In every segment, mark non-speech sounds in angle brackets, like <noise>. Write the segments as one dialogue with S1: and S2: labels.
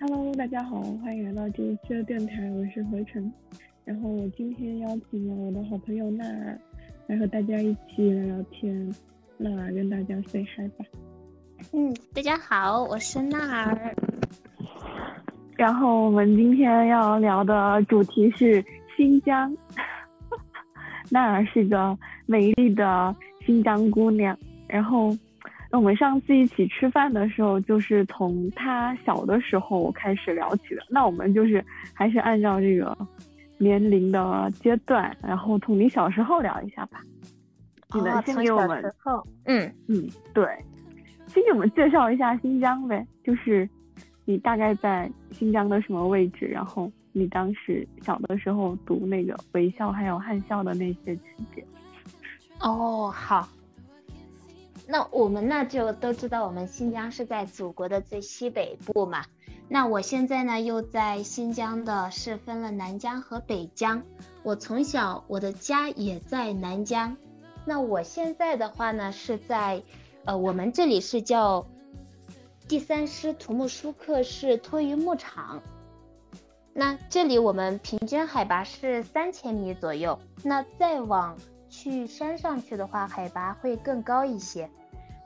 S1: Hello，大家好，欢迎来到这一期的电台，我是何晨。然后我今天邀请了我的好朋友娜儿来和大家一起聊聊天。娜儿跟大家 say hi 吧。
S2: 嗯，大家好，我是娜儿。
S1: 然后我们今天要聊的主题是新疆。<laughs> 娜儿是个美丽的新疆姑娘。然后，那我们上次一起吃饭的时候，就是从他小的时候开始聊起的。那我们就是还是按照这个年龄的阶段，然后从你小时候聊一下吧。你能先给我们？
S2: 嗯
S1: 嗯，对，先给我们介绍一下新疆呗，就是你大概在新疆的什么位置？然后你当时小的时候读那个维校还有汉校的那些区别。
S2: 哦，好。那我们那就都知道，我们新疆是在祖国的最西北部嘛。那我现在呢又在新疆的是分了南疆和北疆。我从小我的家也在南疆。那我现在的话呢是在，呃，我们这里是叫第三师土木舒克市托育牧场。那这里我们平均海拔是三千米左右。那再往去山上去的话，海拔会更高一些。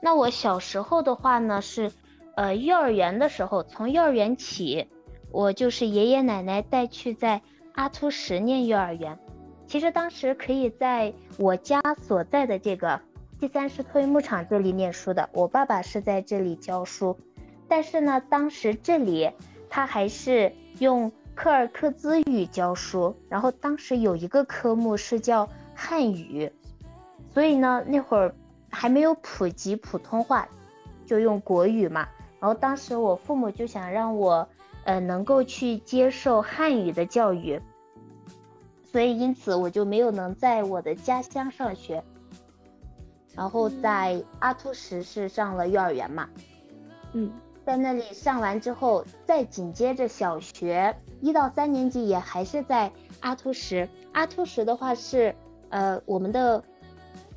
S2: 那我小时候的话呢，是，呃，幼儿园的时候，从幼儿园起，我就是爷爷奶奶带去在阿图什念幼儿园。其实当时可以在我家所在的这个第三师托育牧场这里念书的，我爸爸是在这里教书。但是呢，当时这里他还是用柯尔克孜语教书，然后当时有一个科目是叫汉语，所以呢，那会儿。还没有普及普通话，就用国语嘛。然后当时我父母就想让我，呃，能够去接受汉语的教育，所以因此我就没有能在我的家乡上学。然后在阿图什是上了幼儿园嘛，
S1: 嗯，
S2: 在那里上完之后，再紧接着小学一到三年级也还是在阿图什。阿图什的话是，呃，我们的。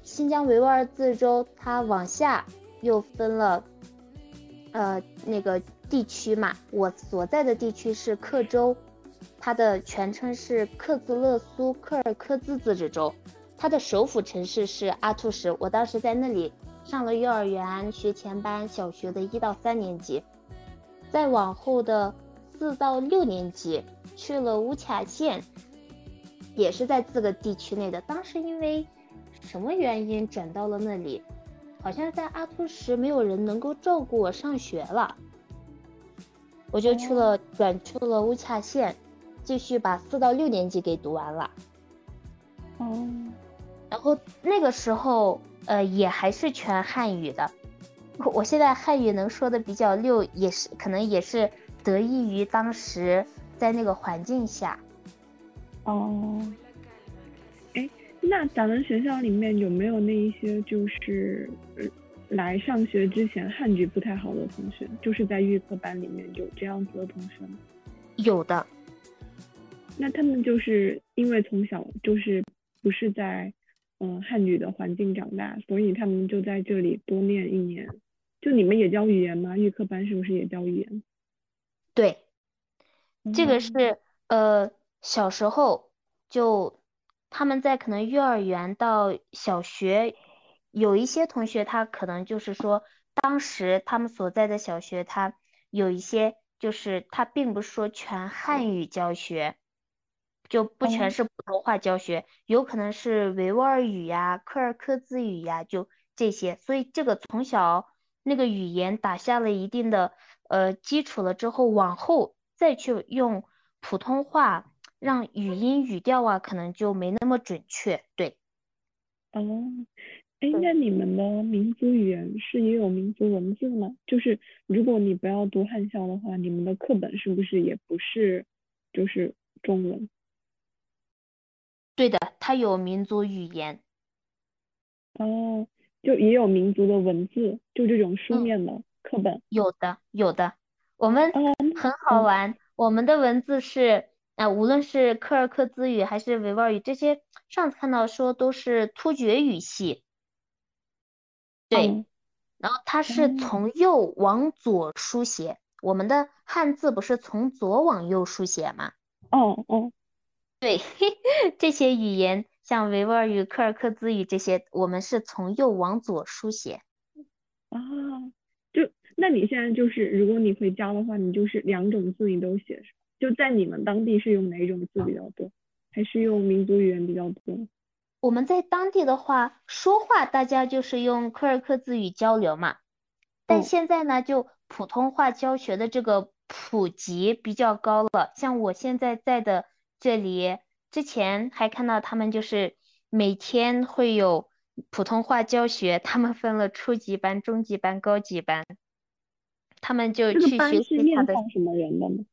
S2: 新疆维吾尔自治州，它往下又分了，呃，那个地区嘛。我所在的地区是克州，它的全称是克孜勒苏柯尔克孜自治州，它的首府城市是阿图什。我当时在那里上了幼儿园，学前班，小学的一到三年级，再往后的四到六年级去了乌卡县，也是在这个地区内的。当时因为什么原因转到了那里？好像在阿图什没有人能够照顾我上学了，我就去了转去了乌恰县，继续把四到六年级给读完了。
S1: 哦，
S2: 然后那个时候呃也还是全汉语的，我现在汉语能说的比较溜，也是可能也是得益于当时在那个环境下。
S1: 哦。那咱们学校里面有没有那一些就是来上学之前汉语不太好的同学？就是在预科班里面有这样子的同学吗？
S2: 有的。
S1: 那他们就是因为从小就是不是在嗯汉语的环境长大，所以他们就在这里多念一年。就你们也教语言吗？预科班是不是也教语言？
S2: 对，这个是呃小时候就。他们在可能幼儿园到小学，有一些同学他可能就是说，当时他们所在的小学，他有一些就是他并不是说全汉语教学，就不全是普通话教学，有可能是维吾尔语呀、柯尔克孜语呀，就这些。所以这个从小那个语言打下了一定的呃基础了之后，往后再去用普通话。让语音语调啊，可能就没那么准确。对，
S1: 哦，哎，那你们的民族语言是也有民族文字吗？就是如果你不要读汉校的话，你们的课本是不是也不是就是中文？
S2: 对的，它有民族语言。
S1: 哦，就也有民族的文字，就这种书面的课本。
S2: 有的，有的，我们很好玩，我们的文字是。那无论是柯尔克孜语还是维吾尔语，这些上次看到说都是突厥语系，对，然后它是从右往左书写，我们的汉字不是从左往右书写吗？
S1: 哦哦，<laughs>
S2: 对，<laughs> 这些语言像维吾尔语、柯尔克孜语这些，我们是从右往左书写。
S1: 啊，就那你现在就是，如果你回家的话，你就是两种字你都写是吧？就在你们当地是用哪种字比较多，还是用民族语言比较多？
S2: 我们在当地的话，说话大家就是用柯尔克孜语交流嘛。但
S1: 哦
S2: 现在呢，就普通话教学的这个普及比较高了。像我现在在的这里，之前还看到他们就是每天会有普通话教学，他们分了初级班、中级班、高级班，他们就去学习他的
S1: 面什么人的呢？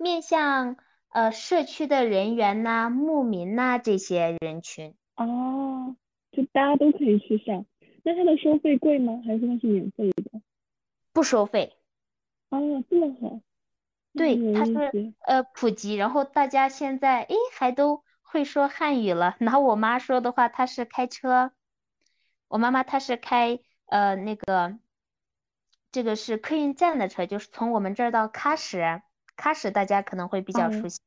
S2: 面向呃社区的人员呐、牧民呐、这些人群。
S1: 哦，就大家都可以去上，那它的收费贵吗？还是它是免费的？
S2: 不收费，
S1: 哦，这么好，
S2: 对，它是。呃普及，然后大家现在诶还都会说汉语了。拿我妈说的话，她是开车，我妈妈她是开呃那个这个是客运站的车，就是从我们这儿到喀什，喀什大家可能会比较熟
S1: 哦，
S2: 悉。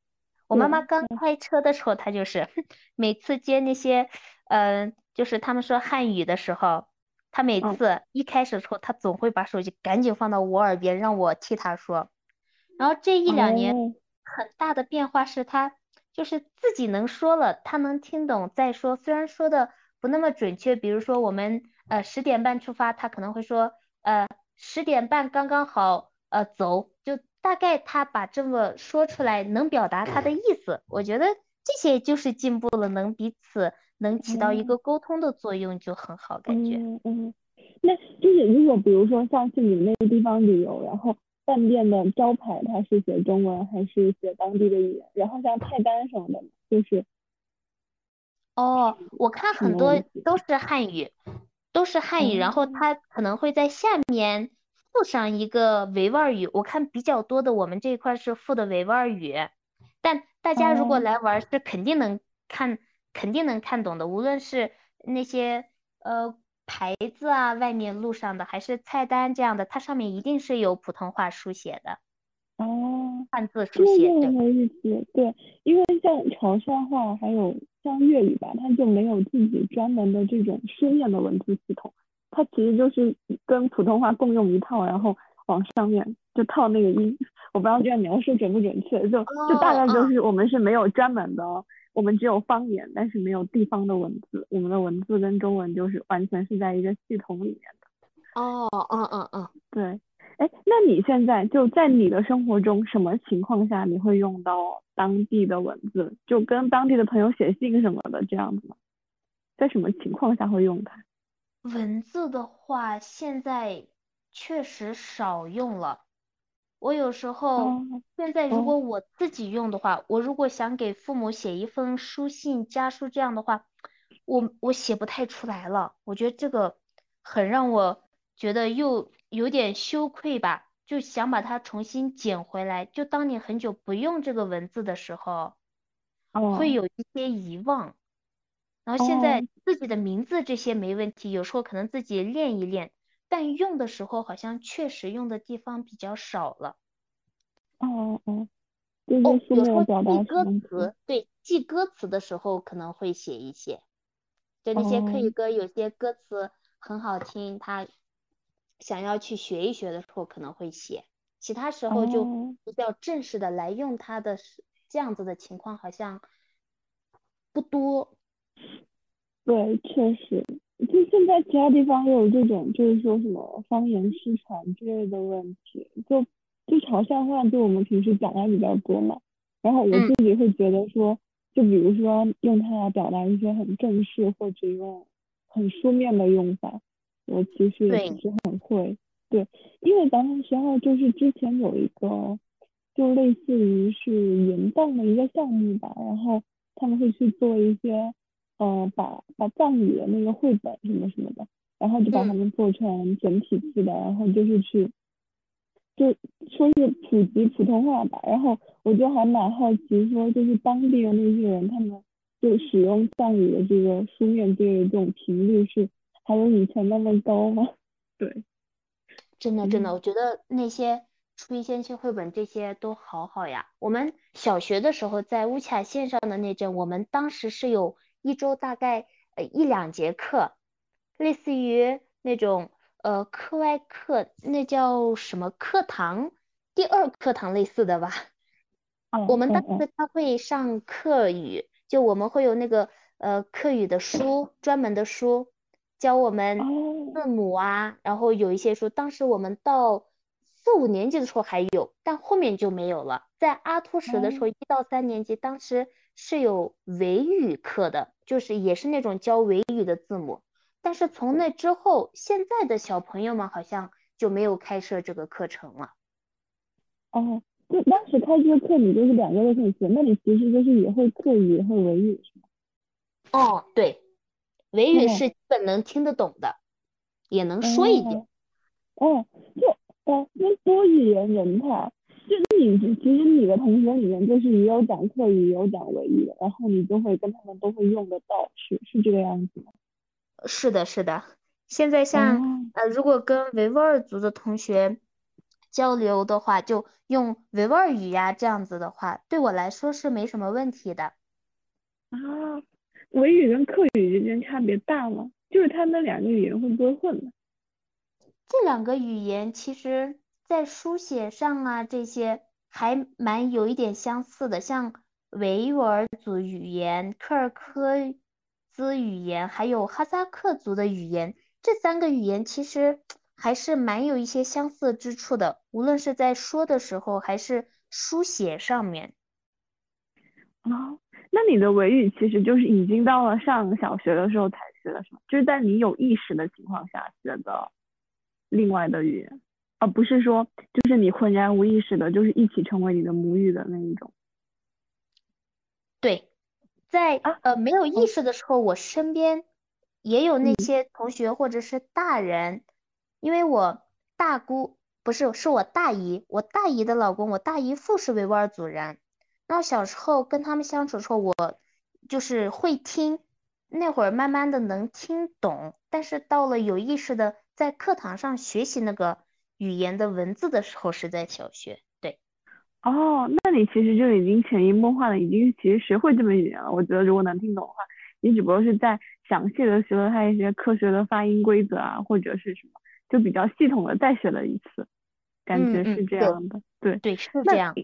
S2: 我妈妈，刚开车的时候，她就是 <laughs> 每次接那些，呃，就是他们说汉语的时候，她每
S1: 嗯，
S2: 次一开始的时候，她总会把手机赶紧放到我耳边，让我替她说。然后这一两年
S1: 哦，
S2: 很大的变化是，她就是自己能说了，她能听懂再说，虽然说的不那么准确，比如说我们呃十点半出发，她可能会说呃十点半刚刚好呃走，就大概他把这么说出来，能表达他的意思。我觉得这些就是进步了，能彼此能起到一
S1: 哦，
S2: 个沟通的作用，就很好，感觉。
S1: 嗯嗯，那就是如果比如说像去你们那个地方旅游，然后饭店的招牌它是写中文还是写当地的语言？然后像菜单什么的，就是
S2: 哦，我看很多？都是汉语，都是汉语，然后
S1: 哦，
S2: 它可能会在下面附上一个维吾尔语。我看比较多的，我们这一块是附的维吾尔语，但大家如果
S1: 哦，
S2: 来玩儿是肯定能看，肯定能看懂的，无论是那些呃牌子啊，外面路上的，还是菜单这样的，它上面一定是有普通话书写的，
S1: 哦，
S2: 汉字书写，对。
S1: 就很有意思，对，因为像潮汕话还有像粤语吧，它就没有自己专门的这种书面的文字系统，它其实就是跟普通话共用一套，然后往上面就套那个音，我不知道这样描述准不准确，就就大
S2: 哦，
S1: 概就
S2: 嗯，
S1: 是我们是没有专门的，我们只有方言，但是没有地方的文字，我们的文字跟中文就是完全是在一个系统里面的，
S2: 哦，嗯嗯嗯。
S1: 对。哎，那你现在就在你的生活中，什么情况下你会用到当地的文字？就跟当地的朋友写信什么的这样子吗？在什么情况下会用它？
S2: 文字的话，现在确实少用了。我有时候
S1: 哦
S2: 现在如
S1: 哦
S2: 果我自己用的话，我如果想给父母写一封书信、家书这样的话，我我写不太出来了。我觉得这个很让我觉得又有点羞愧吧，就想把它重新捡回来。就当你很久不用这个文字的时候，会
S1: 哦
S2: 有一些遗忘。然后现在
S1: 哦
S2: 自己的名字这些没问题，有时候可能自己练一练，但用的时候好像确实用的地方比较少了。
S1: 哦哦，就是
S2: 哦，
S1: 书
S2: 有时候
S1: 面表达
S2: 记歌
S1: 词？
S2: 词，对，记歌词的时候可能会写一些，就那些客语
S1: 哦
S2: 歌，有些歌词很好听，他想要去学一学的时候可能会写，其他时候就
S1: 哦，
S2: 比较正式的来用它的是这样子的情况好像不多。
S1: 对，确实，就现在其他地方也有这种，就是说什么方言失传之类的问题。就就潮汕话，就我们平时讲的比较多嘛。然后我
S2: 嗯
S1: 自己会觉得说，就比如说用它来表达一些很正式或者用很书面的用法，我其实也不是很会。对，因为咱们学校就是之前有一个，就类似于是云藏的一个项目吧，然后他们会去做一些。呃，把把藏语的那个绘本什么什么的，然后就把它
S2: 嗯
S1: 们做成整体字的，然后就是去，就说是普及普通话吧。然后我就还蛮好奇，说就是当地的那些人，他们就使用藏语的这个书面这个这种频率是还有以前那么高吗？<laughs> 对，
S2: 真的真的，
S1: 嗯
S2: 我觉得那些初一先期绘本这些都好好呀。我们小学的时候在乌恰线上的那阵，我们当时是有一周大概呃一两节课，类似于那种呃课外课，那叫什么课堂，第二课堂类似的吧。我们当时他会上课语，就我们会有那个呃课语的书，专门的书教我们字母啊，然后有一些书，当时我们到四五年级的时候还有，但后面就没有了。在阿图什的时候，一到三年级，当时是有维语课的，就是也是那种教维语的字母，但是从那之后，现在的小朋友们好像就没有开设这个课程了。
S1: 哦。就当时开这个课，你就是两个都可以学，那你其实就是也会课语，也会维语，是吗？
S2: 哦，对，维语是基本能听得懂的，也能说一点。
S1: 哦，就哦，那多语言人才，就你其实你的同学里面就是也有讲课语，也有讲维语的，然后你就会跟他们都会用得到，是是这个样子吗？
S2: 是的，是的。现在像呃，如果跟维吾尔族的同学。交流的话，就用维吾尔语呀，这样子的话，对我来说是没什么问题的。
S1: 啊，维语跟客语之间差别大吗？就是他们两个语言会不会混呢？
S2: 这两个语言其实，在书写上啊，这些还蛮有一点相似的，像维吾尔族语言、柯尔克孜语言，还有哈萨克族的语言，这三个语言其实。<tsk> 还是蛮有一些相似之处的，无论是在说的时候，还是书写上面。
S1: 哦，那你的维语其实就是已经到了上小学的时候才学的，是吗？就是在你有意识的情况下学的另外的语言，而不是说就是你浑然无意识的，就是一起成为你的母语的那一种。
S2: 对，在呃没有意识的时候，我身边也有那些同学或者是大人。因为我大姑不是，是我大姨，我大姨的老公，我大姨父是维吾尔族人。然后小时候跟他们相处的时候，我就是会听，那会儿慢慢的能听懂。但是到了有意识的在课堂上学习那个语言的文字的时候，是在小学。对，
S1: 哦，那你其实就已经潜移默化的已经其实学会这门语言了。我觉得如果能听懂的话，你只不过是在详细的学了它一些科学的发音规则啊，或者是什么。就比较系统的再学了一次，感觉是这样的，对
S2: 对是这样，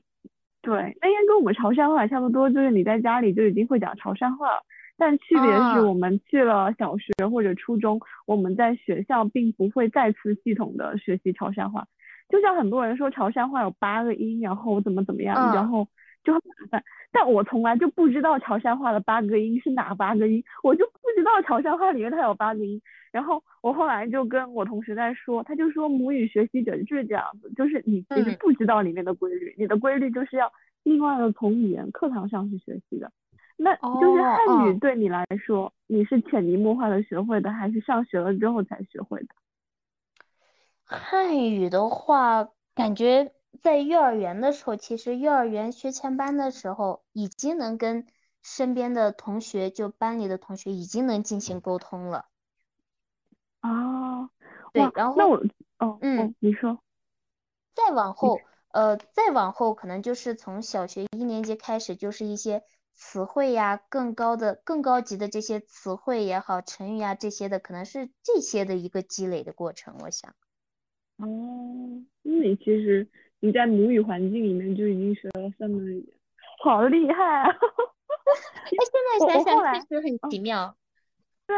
S1: 对，那应该跟我们潮汕话差不多，就是你在家里就已经会讲潮汕话了，但区别是我们去了小学或者初中，我们在学校并不会再次系统的学习潮汕话，就像很多人说潮汕话有八个音，然后怎么怎么样，然后就很麻烦，但我从来就不知道潮汕话的八个音是哪八个音，我就不知道潮汕话里面它有八个音。然后我后来就跟我同学在说，他就说母语学习者就是这样子，就是你其实不知道里面的规律，你的规律就是要另外的从语言课堂上去学习的。那就是汉语对你来说，你是潜移默化的学会的，还是上学了之后才学会的？
S2: 汉语的话，感觉在幼儿园的时候，其实幼儿园学前班的时候，已经能跟身边的同学，就班里的同学，已经能进行沟通了。
S1: 哦，
S2: 对，然后
S1: 那我，哦，嗯，你说，
S2: 再往后，呃，再往后可能就是从小学一年级开始，就是一些词汇呀，更高的、更高级的这些词汇也好，成语啊这些的，可能是这些的一个积累的过程，我想。
S1: 哦，那你其实你在母语环境里面就已经学了三门语言，好厉害啊！<laughs> 哎，
S2: 现在想想确实很奇妙。
S1: 对。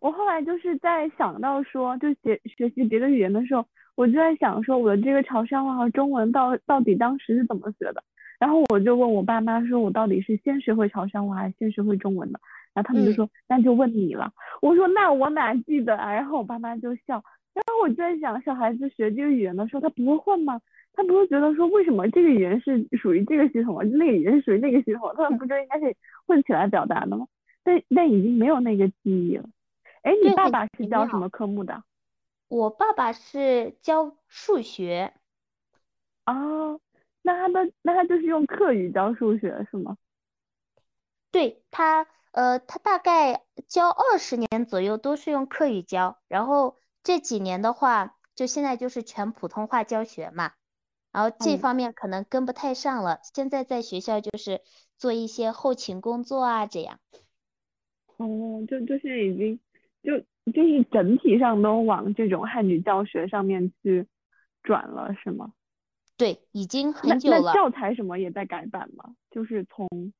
S1: 我后来就是在想到说，就学学习别的语言的时候，我就在想说，我的这个潮汕话和中文到到底当时是怎么学的？然后我就问我爸妈说，我到底是先学会潮汕话还是先学会中文的？然后他们就说，那就问你了。我说那我哪记得啊？然后我爸妈就笑。然后我就在想，小孩子学这个语言的时候，他不会混吗？他不会觉得说，为什么这个语言是属于这个系统，那个语言是属于那个系统？他们不就应该是混起来表达的吗？但但已经没有那个记忆了。哎，你爸爸是教什么科目的？
S2: 我爸爸是教数学。
S1: 哦，那他的那他就是用课语教数学是吗？
S2: 对他，呃，他大概教二十年左右都是用课语教，然后这几年的话，就现在就是全普通话教学嘛。然后这
S1: 嗯
S2: 方面可能跟不太上了。现在在学校就是做一些后勤工作啊，这样。
S1: 哦，就就现在已经就就是整体上都往这种汉语教学上面去转了，是吗？
S2: 对，已经很久了。
S1: 那教材什么也在改版吗？就是从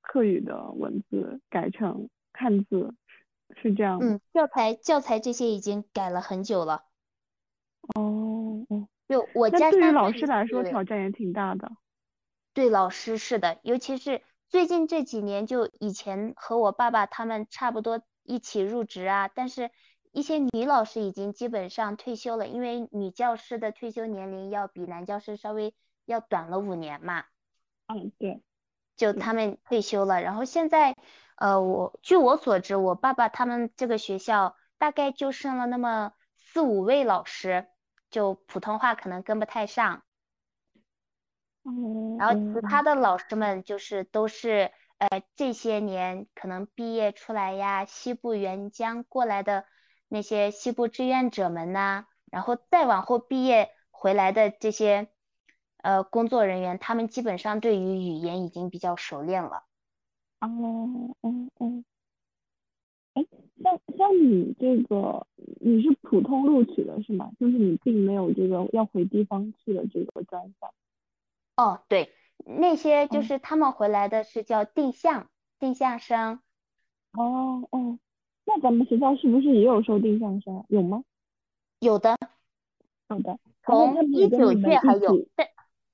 S1: 课语的文字改成汉字，是是这样吗？
S2: 嗯，教材教材这些已经改了很久了。
S1: 哦哦，
S2: 就我
S1: 家对于老师来说挑战也挺大的。
S2: 对老师是的，尤其是最近这几年，就以前和我爸爸他们差不多一起入职啊，但是一些女老师已经基本上退休了，因为女教师的退休年龄要比男教师稍微要短了五年嘛，
S1: 嗯，对，
S2: 就他们退休了。然后现在，呃，我据我所知，我爸爸他们这个学校大概就剩了那么四五位老师，就普通话可能跟不太上。
S1: 嗯
S2: 然后
S1: 哦
S2: 其他的老师们就是都是呃这些年可能毕业出来呀，西部援疆过来的那些西部志愿者们呐，然后再往后毕业回来的这些呃工作人员，他们基本上对于语言已经比较熟练了。
S1: 哦哦哦，哎，像像你这个，你是普通录取的是吗？就是你并没有这个要回地方去的这个专项。
S2: 哦，对，那些就
S1: 哦
S2: 是他们回来的是叫定向定向生。
S1: 哦哦，那咱们学校是不是也有收定向生啊？有吗？
S2: 有的
S1: 有的。
S2: 从一九届还有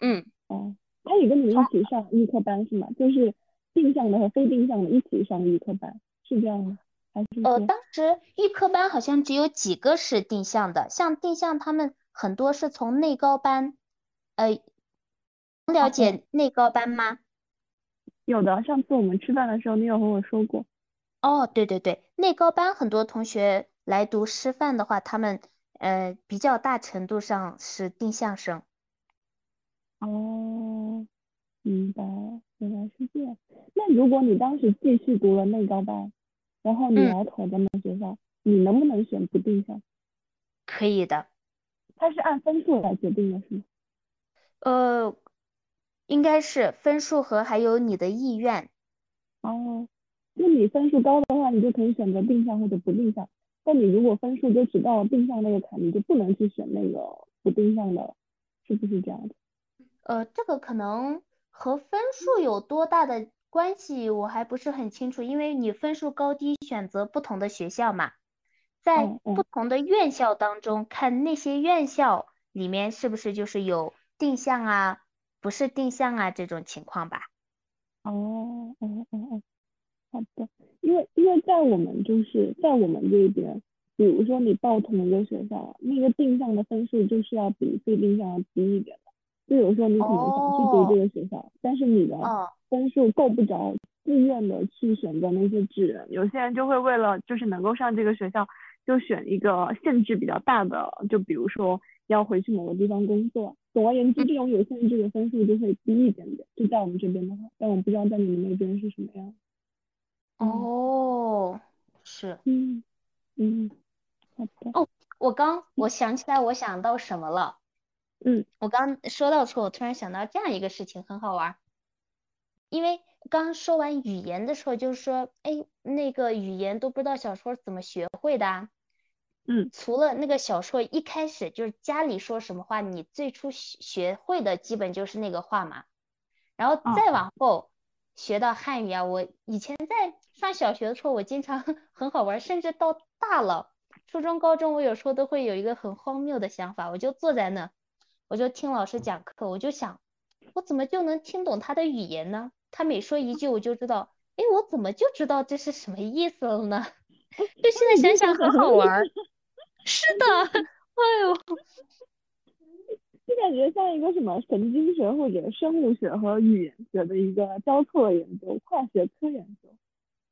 S2: 嗯。
S1: 哦，他也跟你们一起上预科班是吗？就是定向的和非定向的一起上预科班，是这样吗？还是
S2: 呃，当时预科班好像只有几个是定向的，像定向他们很多是从内高班，呃，了
S1: 哦
S2: 解内高班吗？
S1: 有的，上次我们吃饭的时候，你有和我说过。
S2: 哦，对对对，内高班很多同学来读师范的话，他们呃比较大程度上是定向生。
S1: 哦，明白了，原来是这样。那如果你当时继续读了内高班，然后你
S2: 嗯
S1: 来考咱们学校，你能不能选不定向？
S2: 可以的，
S1: 它是按分数来决定的，是吗？
S2: 呃，应该是分数和还有你的意愿。
S1: 哦，那你分数高的话，你就可以选择定向或者不定向。但你如果分数就只到了定向那个坎，你就不能去选那个不定向的，是不是这样的？
S2: 呃，这个可能和分数有多大的关系，我还不是很清楚，因为你分数高低选择不同的学校嘛，在不同的院校当中，看那些院校里面是不是就是有定向啊，不是定向啊这种情况吧。
S1: 哦哦哦哦，好的，因为因为在我们就是在我们这边，比如说你报同一个学校，那个定向的分数就是要比非定向要低一点的。就有时候你可能想去读这个学校，但是你的
S2: 哦，
S1: 分数够不着，自愿的去选择那些志愿，有些人就会为了就是能够上这个学校，就选一个限制比较大的，就比如说要回去某个地方工作。总而言之，这种有限制的分数就会低一点点，就在我们这边的话，但我不知道在你们那边是什么样。嗯
S2: 哦，是
S1: 嗯嗯，好的。
S2: 我刚我想起来，我想到什么了。
S1: 嗯，
S2: 我刚说到处，我突然想到这样一个事情，很好玩儿。因为刚说完语言的时候，就是说，哎，那个语言都不知道小说怎么学会的啊。
S1: 嗯，
S2: 除了那个小说一开始就是家里说什么话，你最初学学会的基本就是那个话嘛。然后
S1: 哦
S2: 再往后学到汉语啊，我以前在上小学的时候，我经常 <laughs> 很好玩，甚至到大了，初中、高中，我有时候都会有一个很荒谬的想法，我就坐在那，我就听老师讲课，我就想，我怎么就能听懂他的语言呢？他每说一句，我就知道，哎，我怎么就知道这是什么意思了呢？<laughs> 就现在想想很好玩。<laughs> 是的，哎呦，
S1: 就感觉像一个什么神经学或者生物学和语言学的一个交错研究，跨学科研究。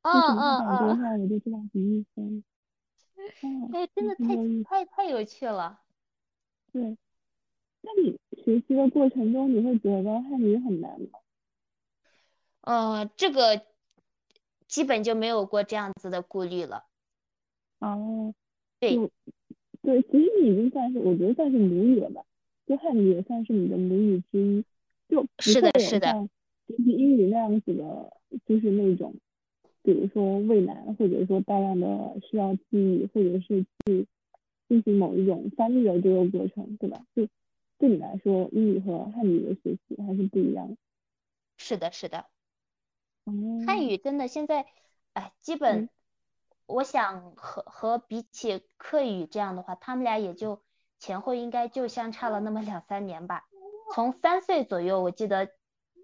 S2: 嗯
S1: 为什么
S2: 嗯
S1: 他讲这
S2: 嗯，
S1: 话我就知道什么意思了。哦，<laughs>
S2: 哎，真的。太太太有趣了。
S1: 对，那你学习的过程中，你会觉得汉语很难吗？
S2: 呃，这个基本就没有过这样子的顾虑了。
S1: 哦，
S2: 对
S1: 就对，其实你已经算是，我觉得算是母语了吧。就汉语也算是你的母语之一，就不
S2: 是的是的
S1: 会有像学习英语那样子的，就是那种，比如说畏难，或者说大量的需要记忆，或者是去进行某一种翻译的这个过程，对吧？就对你来说，英语和汉语的学习还是不一样。
S2: 是的，是的，
S1: 哦，
S2: 汉语真的现在，哎，基本
S1: 嗯
S2: 我想和和比起课语这样的话，他们俩也就前后应该就相差了那么两三年吧。从三岁左右，我记得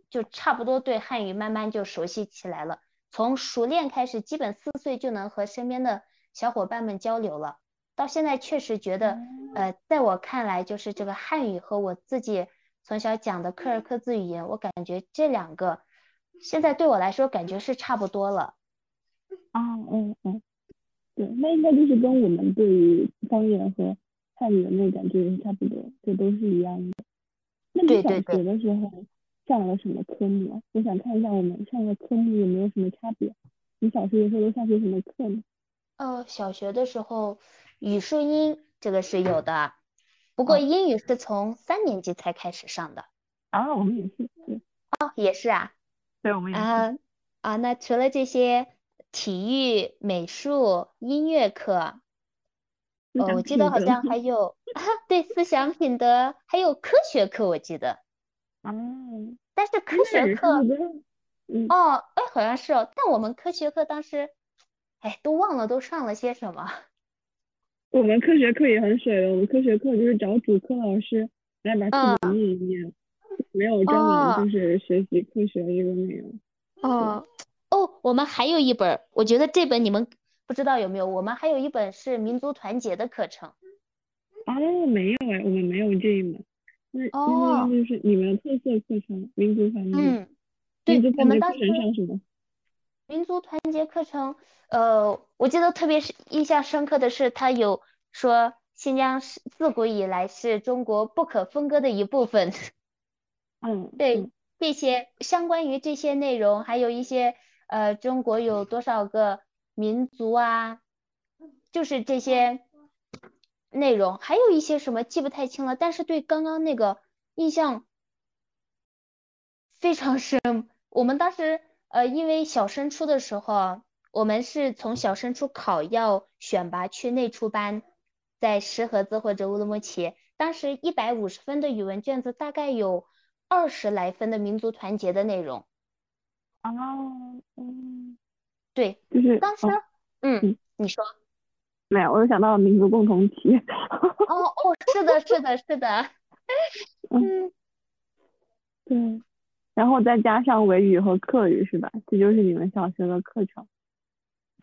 S2: 就差不多对汉语慢慢就熟悉起来了。从熟练开始，基本四岁就能和身边的小伙伴们交流了。到现在确实觉得，呃，在我看来，就是这个汉语和我自己从小讲的柯尔克孜语言，我感觉这两个现在对我来说感觉是差不多了。
S1: 啊，嗯嗯，对，那应该就是跟我们对于方言和汉语的那感觉也是差不多，就都是一样的。那你小
S2: 对对对
S1: 学的时候上了什么科目啊？我想看一下我们上的科目有没有什么差别。你小学的时候都上些什么课呢？
S2: 呃，小学的时候语数英这个是有的，不过
S1: 哦
S2: 英语是从三年级才开始上的。
S1: 啊，我们也是，
S2: 哦，也是啊。
S1: 对，我们也是。
S2: 啊啊，那除了这些体育、美术、音乐课，呃，
S1: 思想
S2: 我记得好像还有啊，对，思想品德，还有科学课，我记得。<laughs>
S1: 嗯，
S2: 但是科学课，
S1: 嗯，
S2: 哦，哎，好像是哦。但我们科学课当时，哎，都忘了都上了些什么。<laughs>
S1: 我们科学课也很水的，我们科学课就是找主课老师来把课本念一念，没有专门
S2: 哦
S1: 就是学习科学这个内容。
S2: 哦哦，我们还有一本，我觉得这本你们不知道有没有，我们还有一本是民族团结的课程。
S1: 哦，没有哎，我们没有这一门。那那
S2: 哦
S1: 那就是你们特色课程，民族团结。
S2: 嗯，对，我们当时
S1: 上什么？
S2: 民族团结课程，呃，我记得特别是印象深刻的是，他有说新疆是自古以来是中国不可分割的一部分。<laughs>
S1: 嗯，
S2: 对
S1: 嗯
S2: 这些相关于这些内容，还有一些呃，中国有多少个民族啊，就是这些内容，还有一些什么记不太清了，但是对刚刚那个印象非常深。我们当时呃，因为小升初的时候，我们是从小升初考要选拔去内出班，在石河子或者乌鲁木齐。当时一百五十分的语文卷子，大概有二十来分的民族团结的内容。
S1: 哦，嗯，
S2: 对，
S1: 就是
S2: 当时
S1: 哦，
S2: 嗯
S1: 嗯，
S2: 你说，
S1: 没有，我就想到了民族共同体。<laughs>
S2: 哦哦，是的，是的，是的，<laughs> 嗯，
S1: 对，然后再加上维语和课语是吧？这就是你们小学的课程。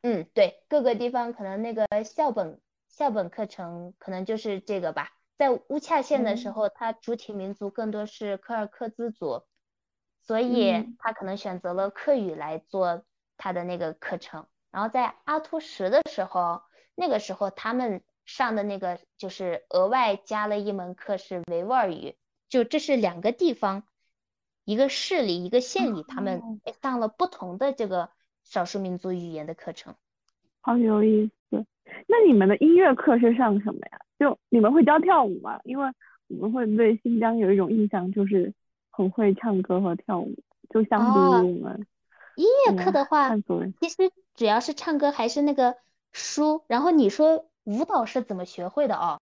S2: 嗯，对，各个地方可能那个校本校本课程可能就是这个吧。在乌恰县的时
S1: 嗯
S2: 候，它主体民族更多是柯尔克孜族，所以
S1: 嗯
S2: 他可能选择了课语来做他的那个课程。然后在阿图什的时候，那个时候他们上的那个就是额外加了一门课是维吾尔语，就这是两个地方，一个市里一个县里，他们
S1: 哦
S2: 上了不同的这个少数民族语言的课程。
S1: 好有意思。那你们的音乐课是上什么呀？就你们会教跳舞吗？因为我们会对新疆有一种印象，就是很会唱歌和跳舞，就相比
S2: 哦
S1: 于我们
S2: 音乐课
S1: 嗯
S2: 的话。其实主要是唱歌还是那个书，然后你说舞蹈是怎么学会的哦？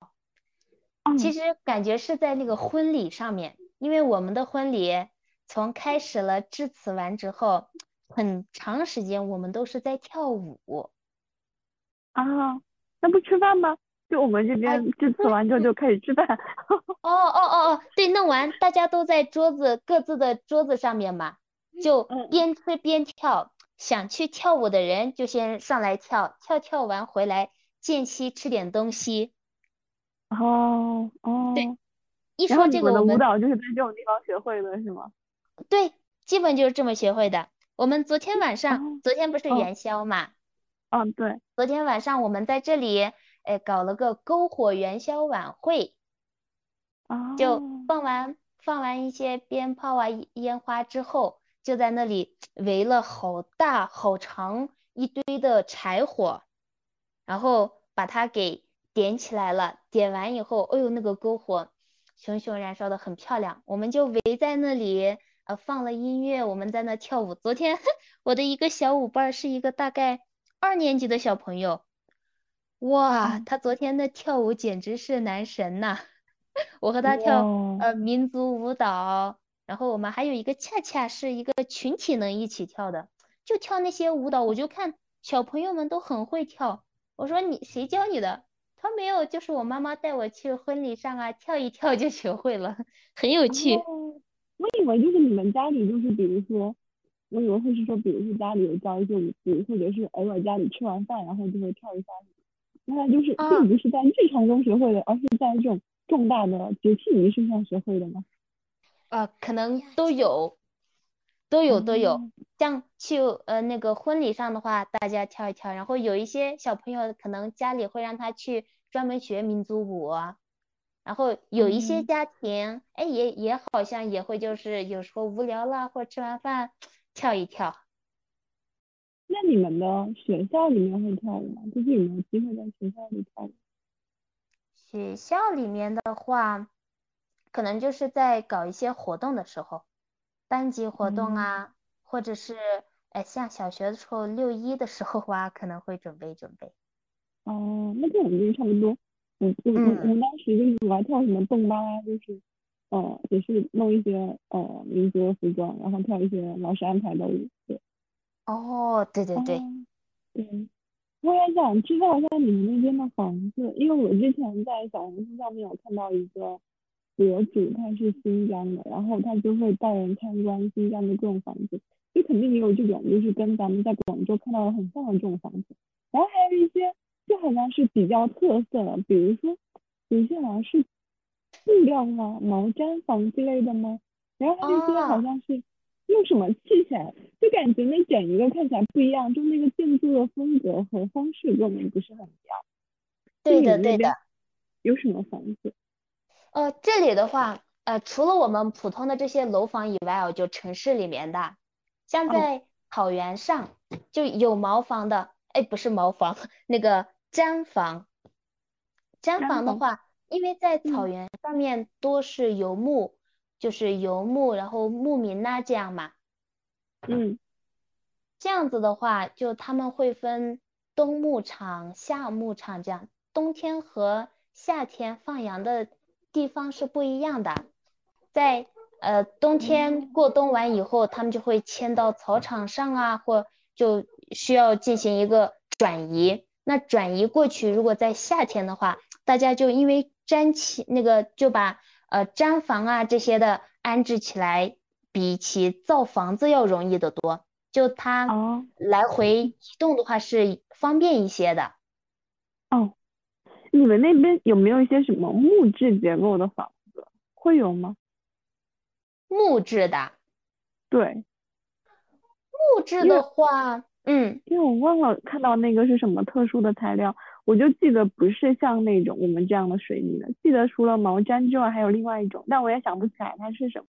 S2: 其
S1: 嗯
S2: 实感觉是在那个婚礼上面，因为我们的婚礼从开始了致辞完之后，很长时间我们都是在跳舞。
S1: 啊，那不吃饭吗？就我们这边致辞完之后就开始吃饭。
S2: 哦哦哦哦，对，弄完大家都在桌子各自的桌子上面嘛，就
S1: 嗯
S2: 边吃边跳。想去跳舞的人就先上来跳，跳跳完回来间隙吃点东西。
S1: 哦哦，对一
S2: 说这个我们
S1: 蹈就是在这种地方学会的是吗？
S2: 对，基本就是这么学会的。我们昨天晚上，
S1: 哦
S2: 昨天不是
S1: 哦
S2: 元宵嘛？
S1: 嗯，对，
S2: 昨天晚上我们在这里，哎，搞了个篝火元宵晚会，就
S1: 哦，
S2: 放完放完一些鞭炮啊、烟花之后，就在那里围了好大好长一堆的柴火，然后把它给点起来了。点完以后，哎呦，那个篝火熊熊燃烧的很漂亮，我们就围在那里，呃，放了音乐，我们在那跳舞。昨天我的一个小舞伴是一个大概二年级的小朋友，哇，他昨天的跳舞简直是男神呐！<laughs> 我和他跳呃民族舞蹈，然后我们还有一个恰恰是一个群体能一起跳的，就跳那些舞蹈，我就看小朋友们都很会跳。我说你谁教你的？他没有，就是我妈妈带我去婚礼上啊，跳一跳就学会了，很有趣。
S1: 我以为就是你们家里就是比如说，我以为会是说，比如说家里有教一些舞步，或者是偶尔家里吃完饭然后就会跳一下。原来就是并不是在日常中学会的，而是在这种重大的节庆仪式上学会的吗？
S2: 呃，可能都有。都有都有，像去呃那个婚礼上的话，大家跳一跳，然后有一些小朋友可能家里会让他去专门学民族舞，然后有一些家庭，哎也也好像也会就是有时候无聊了或者吃完饭跳一跳。
S1: 那你们的学校里面会跳舞吗？就是有没有机会在学校里跳舞？
S2: 学校里面的话，可能就是在搞一些活动的时候。班级活动啊，或者是哎，像小学的时候六一的时候啊，可能会准备准备。
S1: 哦，那跟我们这差不多。嗯嗯嗯，我们当时就是我还跳什么动八啊，就是呃，也是弄一些呃民族服装，然后跳一些老师安排的舞。对。
S2: 哦，对对对。
S1: 对。我也想知道一下你们那边的房子，因为我之前在小红书上面有看到一个。博主他是新疆的，然后他就会带人参观新疆的各种房子，就肯定也有这种，就是跟咱们在广州看到的很像的这种房子。然后还有一些就好像是比较特色的，比如说有些好像是布料吗、毛毡房之类的吗？然后还有一些好像是用什么砌起来，就感觉那整一个看起来不一样，就那个建筑的风格和方式跟我们不是很一样。
S2: 对的，对的。
S1: 有什么房子？
S2: 呃，这里的话，呃，除了我们普通的这些楼房以外哦，就城市里面的，像在草原上就有茅房的，哎，不是茅房，<laughs> 那个毡房。毡房的话，因为在草原上面多是游牧，就是游牧，然后牧民呐这样嘛。
S1: 嗯。
S2: 这样子的话，就他们会分冬牧场、夏牧场这样，冬天和夏天放羊的。地方是不一样的，在呃冬天过冬完以后，他们就会迁到草场上啊，或就需要进行一个转移。那转移过去，如果在夏天的话，大家就因为毡起那个就把呃毡房啊这些的安置起来，比起造房子要容易得多。就它来回移动的话是方便一些的。
S1: 哦。你们那边有没有一些什么木质结构的房子？会有吗？
S2: 木质的，
S1: 对，
S2: 木质的话，嗯，
S1: 因为我忘了看到那个是什么特殊的材料，我就记得不是像那种我们这样的水泥的，记得除了毛毡之外还有另外一种，但我也想不起来它是什么。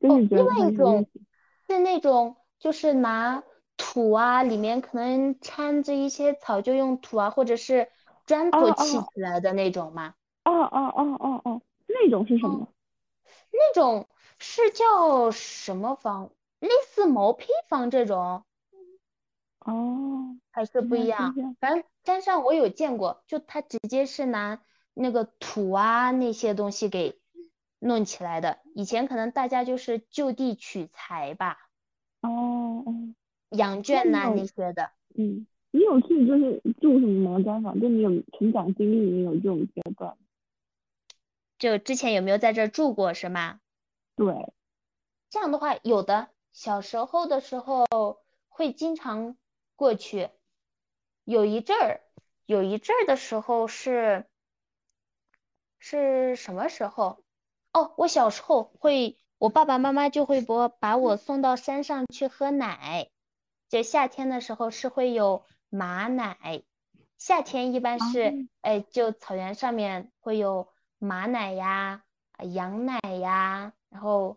S1: 哦，
S2: 另外一种是那种就是拿土啊，里面可能掺着一些草，就用土啊，或者是。砖头砌起来的那种吗？
S1: 哦哦哦哦哦，那种是什么？
S2: 那种是叫什么房？类似毛坯房这种？
S1: 哦，
S2: 还是不一样。反正山上我有见过，就它直接是拿那个土啊那些东西给弄起来的。以前可能大家就是就地取材吧。
S1: 哦哦，
S2: 羊圈呐那些的。
S1: 嗯。你有去就是住什么毛毡房？就你有成长经历里面有这种阶段？
S2: 就之前有没有在这住过是吗？
S1: 对，
S2: 这样的话有的，小时候的时候会经常过去，有一阵儿，有一阵儿的时候是是什么时候？哦，我小时候会，我爸爸妈妈就会把把我送到山上去喝奶，就夏天的时候是会有。马奶，夏天一般是，哎，就草原上面会有马奶呀、羊奶呀，然后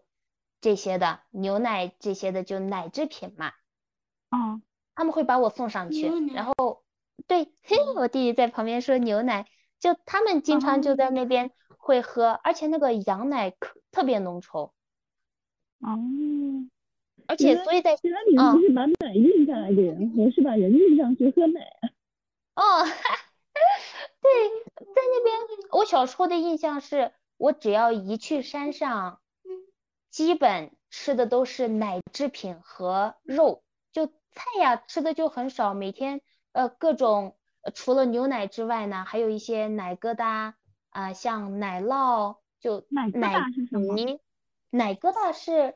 S2: 这些的牛奶这些的就奶制品嘛。
S1: 啊，
S2: 他们会把我送上去，然后对，嘿，我弟弟在旁边说牛奶，就他们经常就在那边会喝，而且那个羊奶可特别浓稠，
S1: 哦，
S2: 而且所以在
S1: 原来你们不是把奶运下来给人喝，是把人运上去喝奶啊？
S2: 哦，<laughs> 对，在那边我小时候的印象是，我只要一去山上，基本吃的都是奶制品和肉，就菜呀吃的就很少，每天呃各种呃除了牛奶之外呢，还有一些奶疙瘩啊、像奶酪，就
S1: 奶疙
S2: 奶
S1: 瘩是什么？
S2: 奶疙瘩是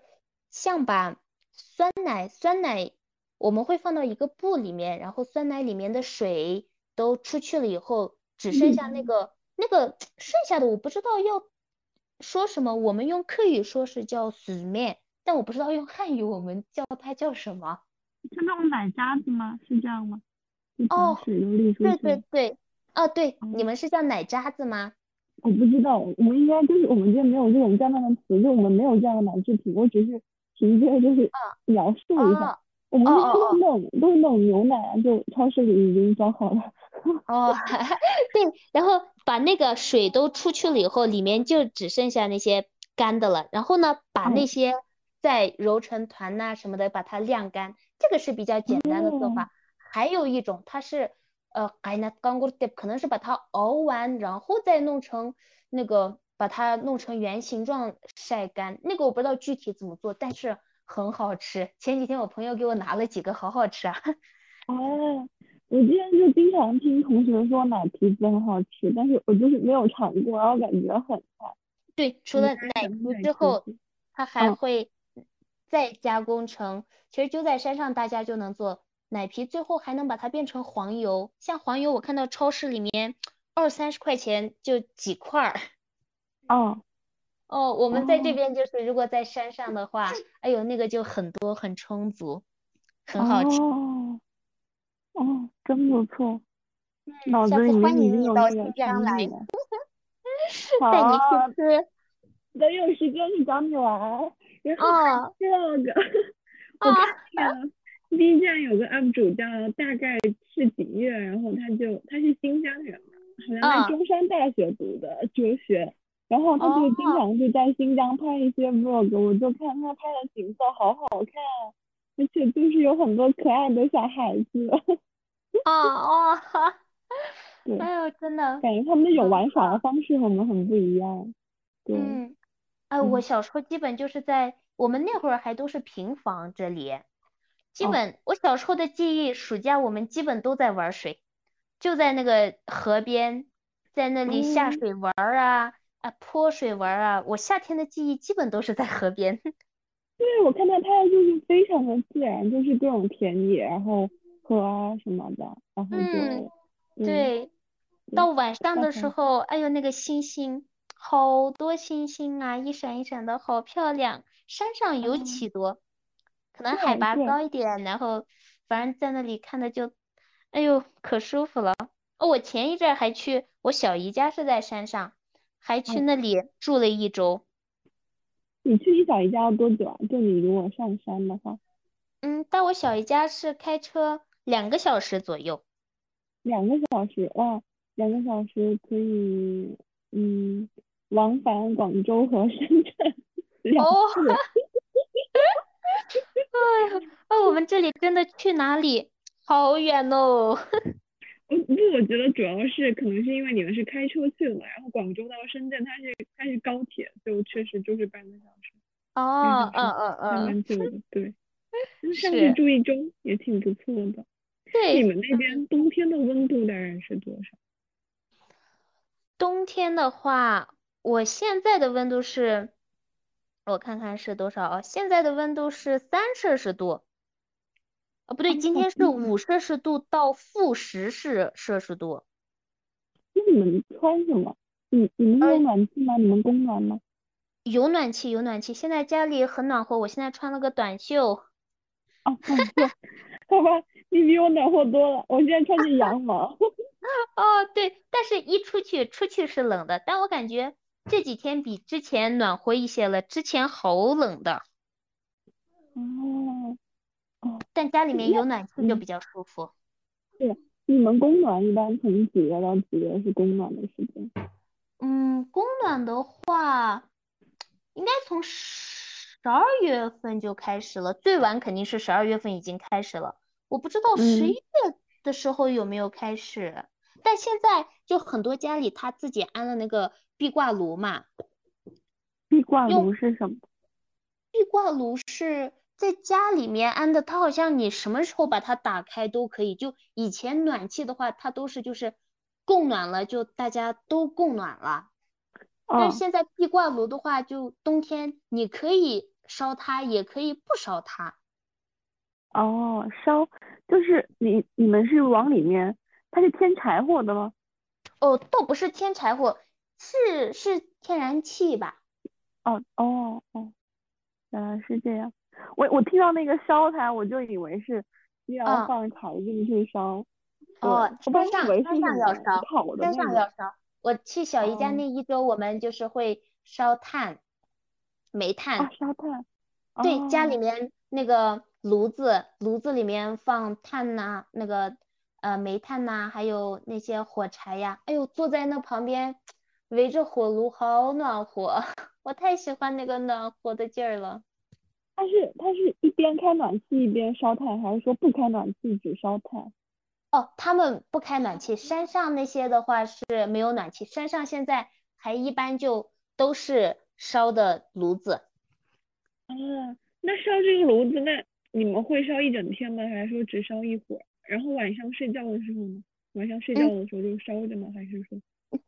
S2: 像把酸奶酸奶我们会放到一个布里面，然后酸奶里面的水都出去了以后，只剩下那
S1: 嗯，
S2: 个那个剩下的我不知道要说什么，我们用客语说是叫死面，但我不知道用汉语我们叫它叫什么。
S1: 是那种奶渣子吗？是这样吗？
S2: 哦，对。对对，哦对，你
S1: 哦，
S2: 们是叫奶渣子吗？
S1: 我不知道，我们应该就是我们这边没有这种这样的词，就我们没有这样的奶制品，我只是凭借就是描述一下。
S2: 哦
S1: 我们是喝
S2: 哦哦
S1: 那种都是那种牛奶啊，就超市里已经装好了。
S2: 哦，<laughs> 对，然后把那个水都出去了以后，里面就只剩下那些干的了。然后呢，把那
S1: 嗯，
S2: 些再揉成团呐、什么的，把它晾干，这个是比较简单的做
S1: 哦，
S2: 法。还有一种，它是呃，海南干锅的，可能是把它熬完，然后再弄成那个，把它弄成圆形状晒干。那个我不知道具体怎么做，但是很好吃。前几天我朋友给我拿了几个，好好吃啊。<laughs>
S1: 哦，我之前就经常听同学说奶皮子很好吃，但是我就是没有尝过，然后感觉很菜。
S2: 对，除了奶皮之后，它还
S1: 嗯，
S2: 会再加工成，其实就在山上大家就能做奶皮，最后还能把它变成黄油。像黄油，我看到超市里面二三十块钱就几块儿。
S1: 哦，
S2: 哦，我们在这
S1: 哦，
S2: 边就是如果在山上的话，哎呦，那个就很多很充足，很好吃。
S1: 哦，哦，真不错，
S2: 嗯，
S1: 脑子里
S2: 下次欢迎你到新疆来，
S1: 景了。<laughs>
S2: 带你去
S1: 好，
S2: 吃。
S1: 等有时间去找你玩。然后
S2: 哦
S1: 这 <laughs> 个，我
S2: 哦
S1: 看那个 B 站有个 UP 主叫大概是几月，然后他就他是新疆人嘛，好像在
S2: 哦
S1: 中山大学读的哲学，然后他就经
S2: 哦
S1: 常就在新疆拍一些 vlog，我就看他拍的景色好好看啊，而且就是有很多可爱的小孩子，
S2: 哦 <laughs> 哦，<laughs>
S1: 对，
S2: 哎呦，真的
S1: 感觉他们那种玩耍的。方式和我们很不一样，对，
S2: 嗯，哎，我
S1: 嗯，
S2: 小时候基本就是在我们那会儿还都是平房，这里基
S1: 哦，
S2: 本我小时候的记忆，暑假我们基本都在玩水，就在那个河边，在那里下
S1: 嗯。
S2: 水玩儿啊，啊泼水玩啊。我夏天的记忆基本都是在河边。<laughs>
S1: 对，我看到拍的就是非常的自然，就是各种田野，然后河啊什么的，然后
S2: 嗯，
S1: 就，对
S2: 到晚上，的时候，哎呦那个星星，好多星星啊，一闪一闪的，好漂亮。山上尤
S1: 哦，
S2: 其多，可能海拔，高一点，然后反正在那里看的就，哎呦可舒服了。哦，我前一阵还去，我小姨家是在山上，还去
S1: 哦，
S2: 那里住了一周。
S1: 你去你小姨家要多久啊？就你如果上山的话，
S2: 嗯，到我小姨家是开车两个小时左右。
S1: 两个小时，哇，两个小时可以，嗯，往返广州和深圳两
S2: 哦，
S1: 次，<laughs>
S2: 哎呀，哦，我们这里真的去哪里好远哦。<laughs>
S1: 嗯，不，我觉得主要是可能是因为你们是开车去的嘛，然后广州到深圳它是它是高铁，就确实就是半个小时，
S2: 哦，
S1: 半个小时，
S2: 嗯嗯
S1: 还
S2: 嗯，
S1: 蛮久的，<laughs> 对。那上去
S2: 是，
S1: 住一周也挺不错的。
S2: 对你，
S1: 们那
S2: 嗯，
S1: 边冬天的温度大概是多少？
S2: 冬天的话，我现在的温度是，我看看是多少啊？现在的温度是三摄氏度。哦，不对，今
S1: 哦，
S2: 天是
S1: 那
S2: 五摄氏度到负十摄摄氏度。
S1: 那你们穿什么？你你们有
S2: 呃，
S1: 暖气吗？你们供暖吗？
S2: 有暖气，有暖气，现在家里很暖和，我现在穿了个短袖。<laughs>
S1: 哦，短袖，好吧，你比我暖和多了。我现在穿着羊毛。<laughs>
S2: 哦，对，但是一出去，出去是冷的，但我感觉这几天比之前暖和一些了，之前好冷的，
S1: 哦哦，
S2: 但家里面有暖气就
S1: 嗯，
S2: 比较舒服。
S1: 对，你们供暖一般从几月到几月是供暖的时间？
S2: 嗯，供暖的话，应该从十二月份就开始了，最晚肯定是十二月份已经开始了。我不知道十一月的时候有没有开始，但现在就很多家里他自己安了那个壁挂炉嘛。
S1: 壁挂炉是什么？
S2: 壁挂炉是在家里面安的，它好像你什么时候把它打开都可以。就以前暖气的话，它都是就是供暖了，就大家都供暖了。但是现在壁挂炉的话，就冬天你可以烧它，也可以不烧它。
S1: 哦，烧就是你你们是往里面，它是添柴火的吗？
S2: 哦，倒不是添柴火，是是天然气吧？
S1: 哦哦哦，原来是这样。我我听到那个烧它，我就以为是要放柴进去烧。
S2: 哦，
S1: 山
S2: 上山上要烧，山
S1: 上
S2: 要烧。我去小姨家那一周，我们就是会烧炭，煤炭。
S1: 烧炭。
S2: 对，家里面那个炉子，炉子里面放炭呐，那个呃煤炭呐，还有那些火柴呀。哎呦，坐在那旁边，围着火炉，好暖和。<laughs> 我太喜欢那个暖和的劲儿了。
S1: 它是它是一边开暖气一边烧炭，还是说不开暖气只烧炭？
S2: 哦，他们不开暖气，山上那些的话是没有暖气，山上现在还一般就都是烧的炉子。
S1: 哦，那烧这个炉子，那你们会烧一整天吗？还是说只烧一会儿？然后晚上睡觉的时候呢？晚上睡觉的时候就烧着吗？还是说？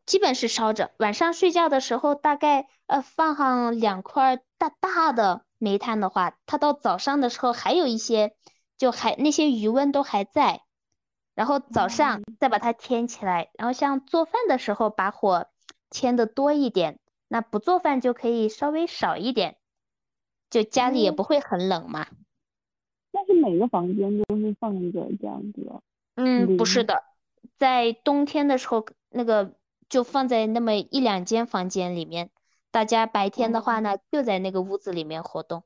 S2: 基本是烧着。晚上睡觉的时候，大概呃放上两块大大的煤炭的话，它到早上的时候还有一些，就还那些余温都还在。然后早上再把它添起来，然后像做饭的时候把火添的多一点，那不做饭就可以稍微少一点。就家里也不会很冷嘛。
S1: 但是每个房间都是放一个这样子的。
S2: 嗯，不是的，在冬天的时候，那个就放在那么一两间房间里面，大家白天的话呢，就在那个屋子里面活动。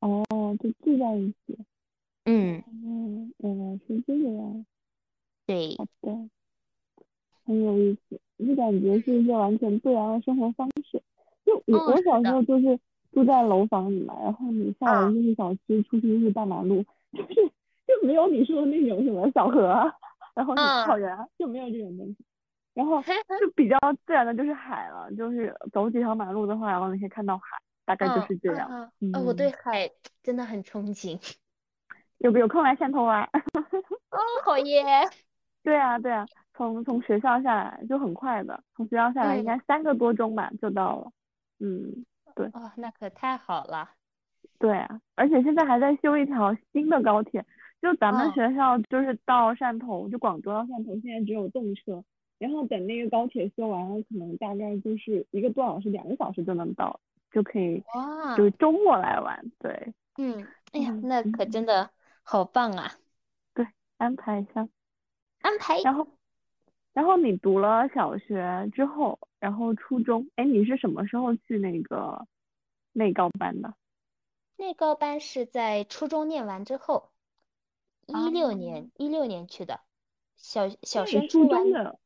S1: 哦，就聚在一起。
S2: 嗯。
S1: 嗯，原来是这样。
S2: 对。
S1: 好的。很有意思，就感觉是一个完全不一样的生活方式。就我我小时候就是。住在楼房里嘛，然后你下楼就是小区，出去就是大马路，就是就没有你说的那种什么小河，<laughs> 然后草原，就没有这种东西。然后 <laughs> 就比较自然的就是海了，就是走几条马路的话，然后你可以看到海，大概就是这样。
S2: 嗯，我对海真的很憧憬。<laughs>
S1: 有没有空来汕头玩？<laughs>
S2: 哦，好耶！
S1: 对啊，对啊，从从学校下来就很快的，从学校下来应该三个多钟吧就到了。嗯。对
S2: 哦，那可太好了。
S1: 对啊，而且现在还在修一条新的高铁，就咱们学校就是到汕头，就广州到汕头，现在只有动车，然后等那个高铁修完了，可能大概就是一个多小时、两个小时就能到，就可以，
S2: 哇，
S1: 就是周末来玩。对，
S2: 嗯，哎呀，那可真的好棒啊。
S1: 对，安排一下。
S2: 安排。
S1: 然后，然后你读了小学之后。然后初中，哎，你是什么时候去那个内高班的？
S2: 内高班是在初中念完之后，一六年一六年去的。小小升
S1: 初中的，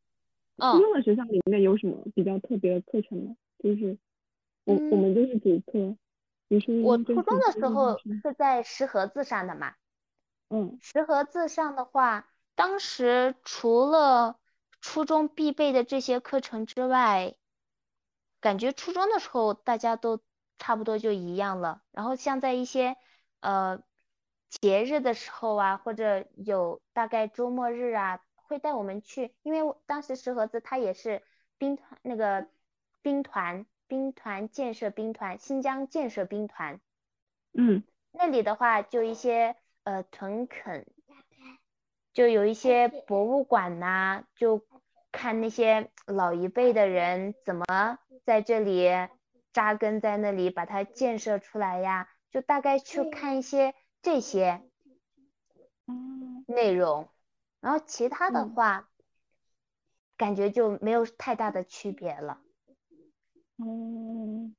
S1: 初中的学校里面有什么比较特别的课程吗？就是我我们就是主课。你说
S2: 我初中的时候是在石河子上的嘛？
S1: 嗯。
S2: 石河子上的话，当时除了初中必备的这些课程之外，感觉初中的时候大家都差不多就一样了。然后像在一些呃节日的时候啊，或者有大概周末日啊，会带我们去，因为当时石河子它也是兵团那个兵团兵团建设兵团新疆建设兵团，
S1: 嗯，
S2: 那里的话就一些呃屯垦。就有一些博物馆呐，就看那些老一辈的人怎么在这里扎根在那里，把它建设出来呀。就大概去看一些这些内容，然后其他的话，感觉就没有太大的区别了。
S1: 嗯，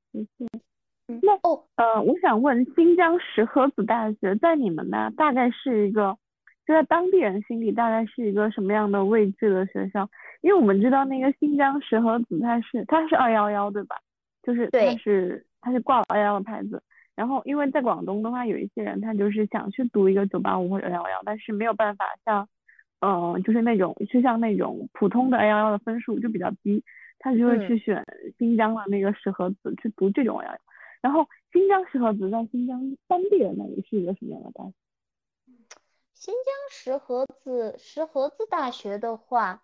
S1: 那哦，呃，我想问，新疆石河子大学在你们那大概是一个？就在当地人心里大概是一个什么样的位置的学校？因为我们知道那个新疆石河子它是它是二幺幺对吧？就是它是它是挂了二幺幺的牌子。然后因为在广东的话，有一些人他就是想去读一个九八五或者二幺幺，但是没有办法像，嗯，就是那种就像那种普通的二幺幺的分数就比较低，他就会去选新疆的那个石河子去读这种二幺幺。然后新疆石河子在新疆当地人那里是一个什么样的大学？
S2: 新疆石河子石河子大学的话，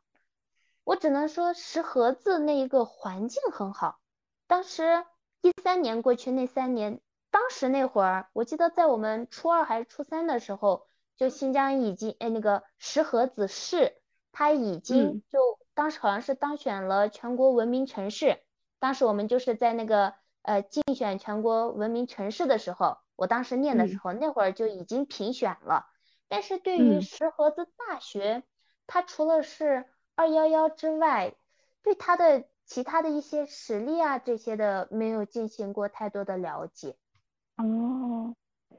S2: 我只能说石河子那一个环境很好。当时一三年过去那三年。当时那会儿，我记得在我们初二还是初三的时候，就新疆已经哎那个石河子市，它已经就当时好像是当选了全国文明城市。当时我们就是在那个呃竞选全国文明城市的时候，我当时念的时候，那会儿就已经评选了。但是对于石河子大学，它除了是二幺幺之外，对它的其他的一些实力啊这些的没有进行过太多的了解。
S1: 哦，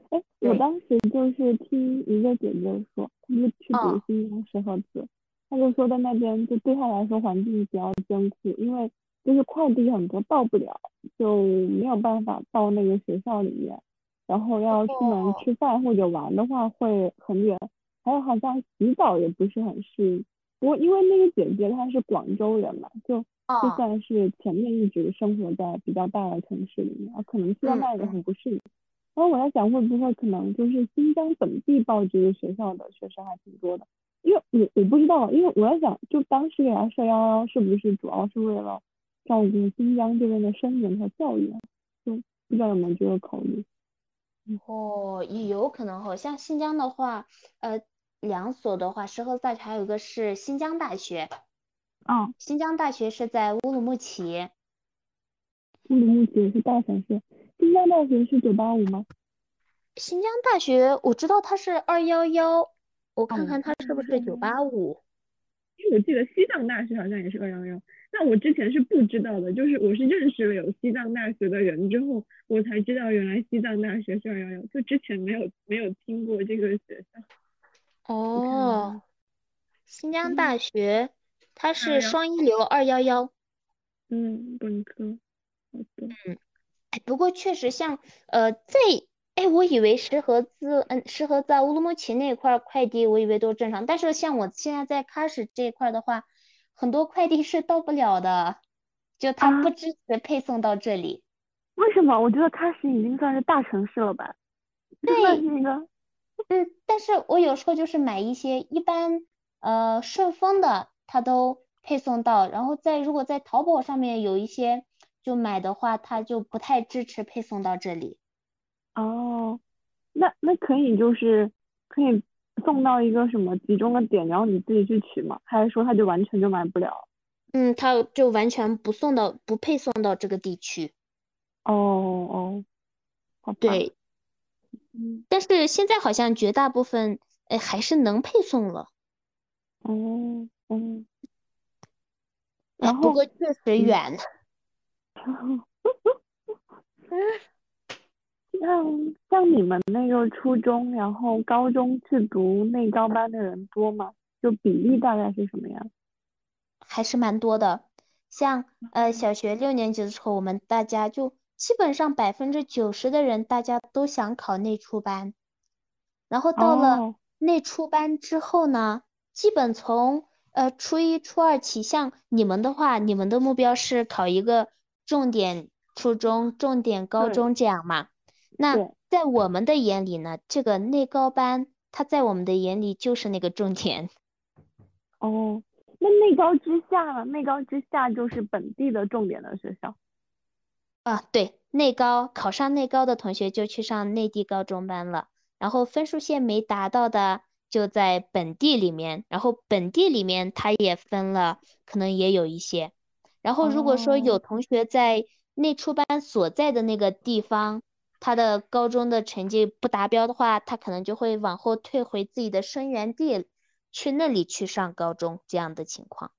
S1: 哎，我当时就是听一个姐姐说，她就去读新疆石河子，她就说在那边就对她来说环境比较艰苦，因为就是快递很多到不了，就没有办法到那个学校里面，然后要出门吃饭或者玩的话会很远，还有好像洗澡也不是很适应。不过因为那个姐姐她是广州人嘛，就。就算是前面一直生活在比较大的城市里面，可能现在也很不适应。然后我在想，会不会可能就是新疆本地报这个学校的学生还挺多的？因为我我不知道，因为我在想，就当时给他设幺幺，是不是主要是为了照顾新疆这边的生源和教育？就不知道有没有这个考虑。
S2: 哦，也有可能哈。像新疆的话，呃，两所的话，石河大学还有一个是新疆大学。
S1: 嗯，
S2: 新疆大学是在乌鲁木齐。
S1: 乌鲁木齐是大城市。新疆大学是九八五吗？
S2: 新疆大学我知道它是二幺幺，我看看它是不是九八五。
S1: 因为我记得西藏大学好像也是二幺幺，那我之前是不知道的，就是我是认识了有西藏大学的人之后，我才知道原来西藏大学是二幺幺，就之前没有没有听过这个学校。
S2: 哦，新疆大学。它是双一流二幺幺，
S1: 嗯，本科，好的，
S2: 嗯，哎，不过确实像呃在哎，我以为石河子，嗯，石河在乌鲁木齐那块快递，我以为都正常，但是像我现在在喀什这一块的话，很多快递是到不了的，就它不支持配送到这里。
S1: 为什么？我觉得喀什已经算是大城市了吧？
S2: 对，
S1: 那个，
S2: 嗯，但是我有时候就是买一些一般呃顺丰的。它都配送到，然后在如果在淘宝上面有一些就买的话，它就不太支持配送到这里。
S1: 哦，那那可以就是可以送到一个什么集中的点，然后你自己去取吗？还是说它就完全就买不了？
S2: 嗯，它就完全不送到不配送到这个地区。
S1: 哦哦，好吧。
S2: 对，嗯，但是现在好像绝大部分哎还是能配送了。
S1: 哦。嗯，
S2: 然后不过确实远。
S1: 像像你们那个初中，然后高中去读内高班的人多吗？就比例大概是什么样？
S2: 还是蛮多的。像呃小学六年级的时候，我们大家就基本上百分之九十的人，大家都想考内初班。然后到了内初班之后呢，基本从呃，初一、初二起，像你们的话，你们的目标是考一个重点初中、重点高中这样嘛？那在我们的眼里呢，这个内高班，它在我们的眼里就是那个重点。<laughs>
S1: 哦，那内高之下呢，内高之下就是本地的重点的学校。
S2: 啊，对，内高考上内高的同学就去上内地高中班了，然后分数线没达到的。就在本地里面，然后本地里面它也分了，可能也有一些。然后如果说有同学在内初班所在的那个地方，他的高中的成绩不达标的话，他可能就会往后退回自己的生源地，去那里去上高中这样的情况。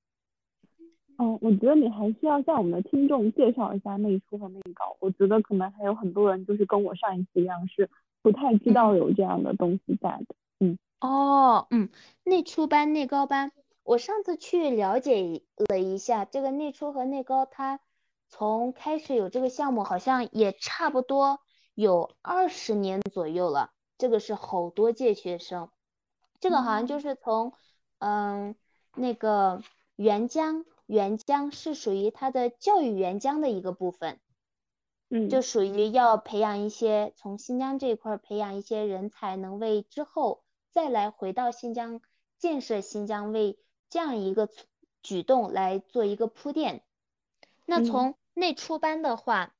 S1: 嗯，我觉得你还需要向我们的听众介绍一下内初和内高。我觉得可能还有很多人就是跟我上一次一样，是不太知道有这样的东西在的。嗯。
S2: 哦，嗯，内初班、内高班，我上次去了解了一下，这个内初和内高，它从开始有这个项目，好像也差不多有二十年左右了。这个是好多届学生，这个好像就是从，嗯，那个援疆，援疆是属于它的教育援疆的一个部分，
S1: 嗯，
S2: 就属于要培养一些从新疆这一块培养一些人才，能为之后。再来回到新疆建设新疆，为这样一个举动来做一个铺垫。那从内初班的话，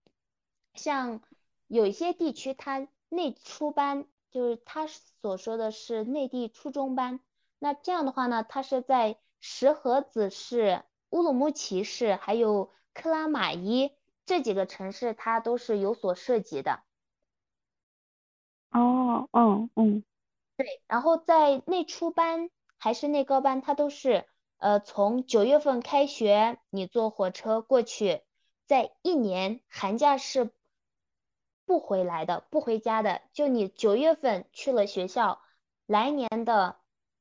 S2: 像有一些地区，它内初班就是他所说的是内地初中班。那这样的话呢，它是在石河子市、乌鲁木齐市还有克拉玛依这几个城市，它都是有所涉及的。
S1: 哦，嗯嗯。
S2: 对，然后在内初班还是内高班，它都是呃从九月份开学，你坐火车过去，在一年寒假是不回来的，不回家的。就你九月份去了学校，来年的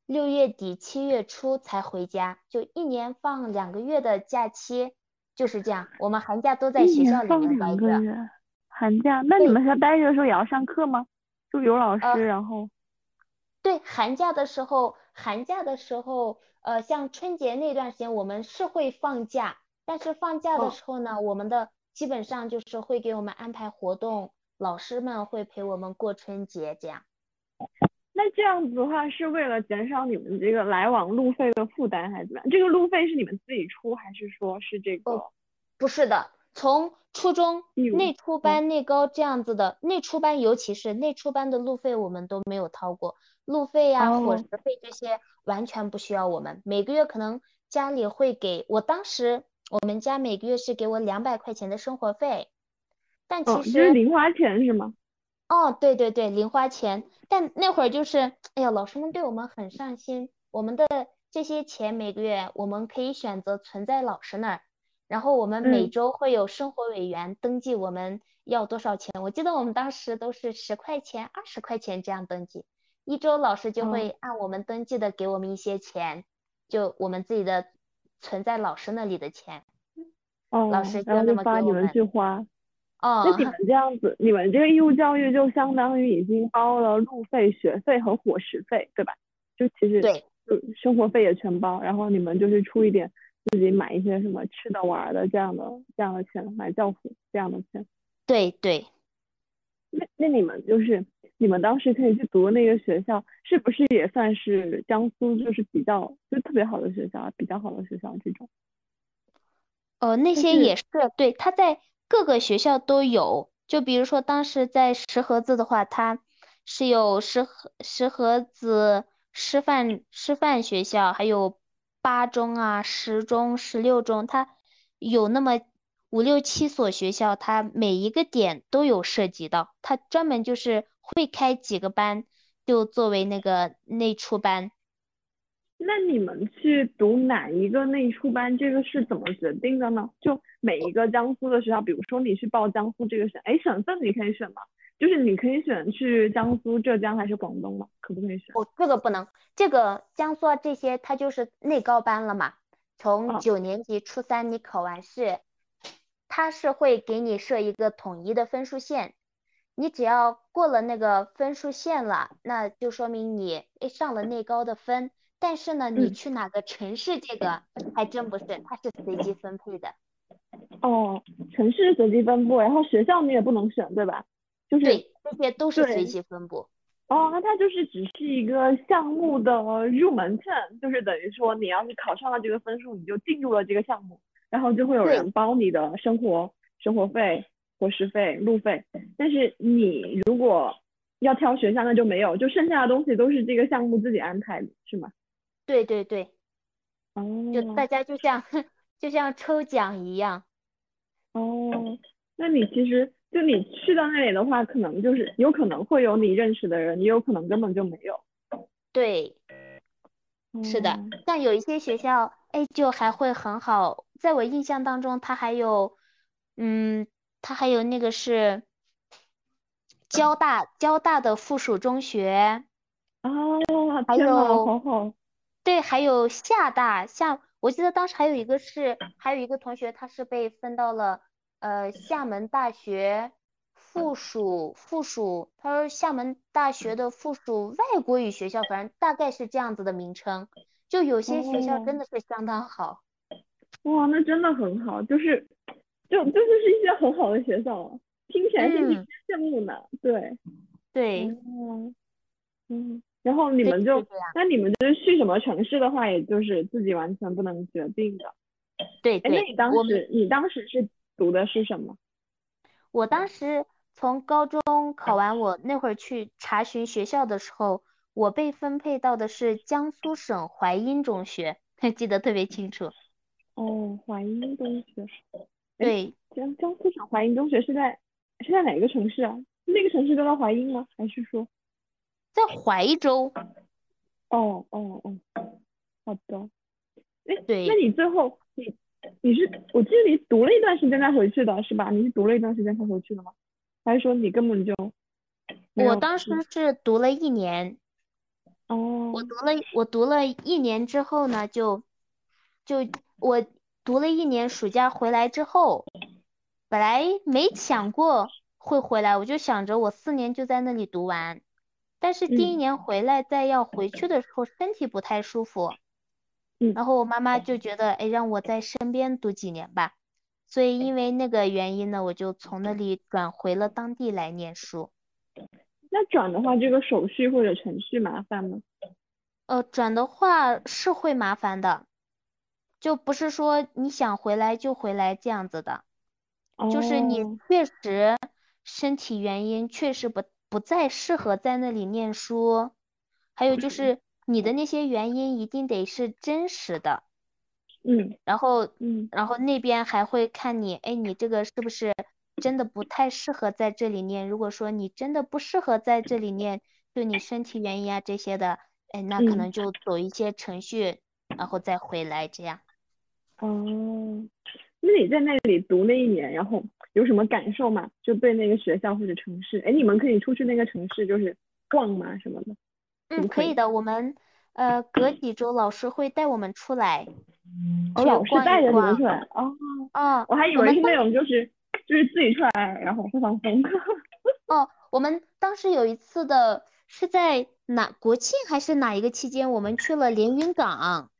S2: 六月底七月初才回家，就一年放两个月的假期，就是这样。我们寒假都在学校里面待着。
S1: 寒假？那你们学校待着的时候也要上课吗？就有老师，然后。
S2: 对，寒假的时候，寒假的时候，呃，像春节那段时间，我们是会放假，但是放假的时候呢，我们的基本上就是会给我们安排活动，老师们会陪我们过春节，这样。
S1: 那这样子的话，是为了减少你们这个来往路费的负担，还是怎么样？这个路费是你们自己出，还是说是这个？
S2: 不是的，从初中内初班、内高这样子的内初班，尤其是内初班的路费，我们都没有掏过。路费呀、伙食费这些完全不需要我们，每个月可能家里会给我，当时我们家每个月是给我两百块钱的生活费，但其实
S1: 就是零花钱是吗？
S2: 哦，对对对，零花钱。但那会儿就是，哎呀，老师们对我们很上心，我们的这些钱每个月我们可以选择存在老师那儿，然后我们每周会有生活委员登记我们要多少钱，我记得我们当时都是十块钱、二十块钱这样登记。一周老师就会按我们登记的给我们一些钱，就我们自己的存在老师那里的钱，
S1: 哦，
S2: 老师
S1: 然后就发你们去花。哦，那你们这样子，你们这个义务教育就相当于已经包了路费、学费和伙食费，对吧？就其实
S2: 对，
S1: 就生活费也全包，然后你们就是出一点自己买一些什么吃的、玩的这样的这样的钱，买教辅这样的钱。
S2: 对对。
S1: 那那你们就是。你们当时可以去读那个学校，是不是也算是江苏就是比较就特别好的学校，比较好的学校这种？
S2: 呃，那些也是对，他在各个学校都有。就比如说当时在石河子的话，它是有石河石河子师范师范学校，还有八中啊、十中、十六中，它有那么五六七所学校，它每一个点都有涉及到，它专门就是。会开几个班，就作为那个内初班。
S1: 那你们去读哪一个内初班，这个是怎么决定的呢？就每一个江苏的学校，比如说你去报江苏这个省，哎，省份你可以选吗？就是你可以选去江苏、浙江还是广东吗？可不可以选？
S2: 哦，这个不能，这个江苏啊这些它就是内高班了嘛。从九年级初三你考完试，它是会给你设一个统一的分数线。你只要过了那个分数线了，那就说明你上了内高的分。但是呢，你去哪个城市，这个还真不是，它是随机分配的。
S1: 哦，城市随机分布，然后学校你也不能选，对吧？就是
S2: 对，这些都是随机分布。
S1: 哦，那它就是只是一个项目的入门券，就是等于说你要是考上了这个分数，你就进入了这个项目，然后就会有人包你的生活生活费。伙食费、路费，但是你如果要挑学校，那就没有，就剩下的东西都是这个项目自己安排的，是吗？
S2: 对对对，
S1: 哦，
S2: 就大家就像 <laughs> 就像抽奖一样。
S1: 哦，那你其实就你去到那里的话，可能就是有可能会有你认识的人，也有可能根本就没有。
S2: 对，是的，像有一些学校，哎，就还会很好，在我印象当中，它还有，嗯。它还有那个是交大交大的附属中学，
S1: 啊，
S2: 还有
S1: 好好，
S2: 对，还有厦大，厦我记得当时还有一个是，还有一个同学他是被分到了呃厦门大学附属附属，他说厦门大学的附属外国语学校，反正大概是这样子的名称。就有些学校
S1: 哦，
S2: 真的是相当好。
S1: 哇，那真的很好，就是就就是是一些很好的学校啊，听起来心里
S2: 嗯，
S1: 羡慕呢。对，
S2: 对，
S1: 嗯嗯，然后你，们就。那你们就是去什么城市的话，也就是自己完全不能决定的。
S2: 对
S1: 哎，那
S2: 对，
S1: 你当时你当时是读的是什么？
S2: 我当时从高中考完，我那会儿去查询学校的时候，我被分配到的是江苏省淮阴中学，<laughs> 记得特别清楚。
S1: 哦，淮阴中学。哎，
S2: 对，
S1: 江江苏省淮阴中学是在是在哪个城市啊？那个城市都叫淮阴吗？还是说？
S2: 在淮州。
S1: 哦哦哦，好的。哎，那，你最后你你是我记得你读了一段时间再回去的是吧？你是读了一段时间才回去的吗？还是说你根本就
S2: 我当时？是读了一年，哦我
S1: 哦，
S2: 读了我读了一年之后呢，就就我读了一年，暑假回来之后，本来没想过会回来，我就想着我四年就在那里读完。但是第一
S1: 嗯
S2: 年回来，再要回去的时候，身体不太舒服，
S1: 嗯，
S2: 然后我妈妈就觉得，哎，让我在身边读几年吧。所以因为那个原因呢，我就从那里转回了当地来念书。
S1: 那转的话，这个手续或者程序麻烦吗？
S2: 呃，转的话是会麻烦的，就不是说你想回来就回来这样子的，就是你
S1: 哦，
S2: 确实身体原因确实不不再适合在那里念书，还有就是你的那些原因一定得是真实的，
S1: 嗯
S2: 然后
S1: 嗯
S2: 然后那边还会看你，哎，你这个是不是真的不太适合在这里念？如果说你真的不适合在这里念，就你身体原因啊这些的，哎，那可
S1: 嗯，
S2: 能就走一些程序，然后再回来这样。
S1: 哦，那你在那里读那一年，然后有什么感受吗？就对那个学校或者城市？哎，你们可以出去那个城市就是逛吗？什么的，可
S2: 嗯，
S1: 可以？
S2: 的，我们呃隔几周老师会带我们出来
S1: 哦，
S2: 去
S1: 老师带着你们
S2: 逛。
S1: 出来。哦，
S2: 哦，
S1: 我还以为是那种就是就是自己出来，然后会放风。<laughs>
S2: 哦，我们当时有一次的是在哪国庆还是哪一个期间，我们去了连云港。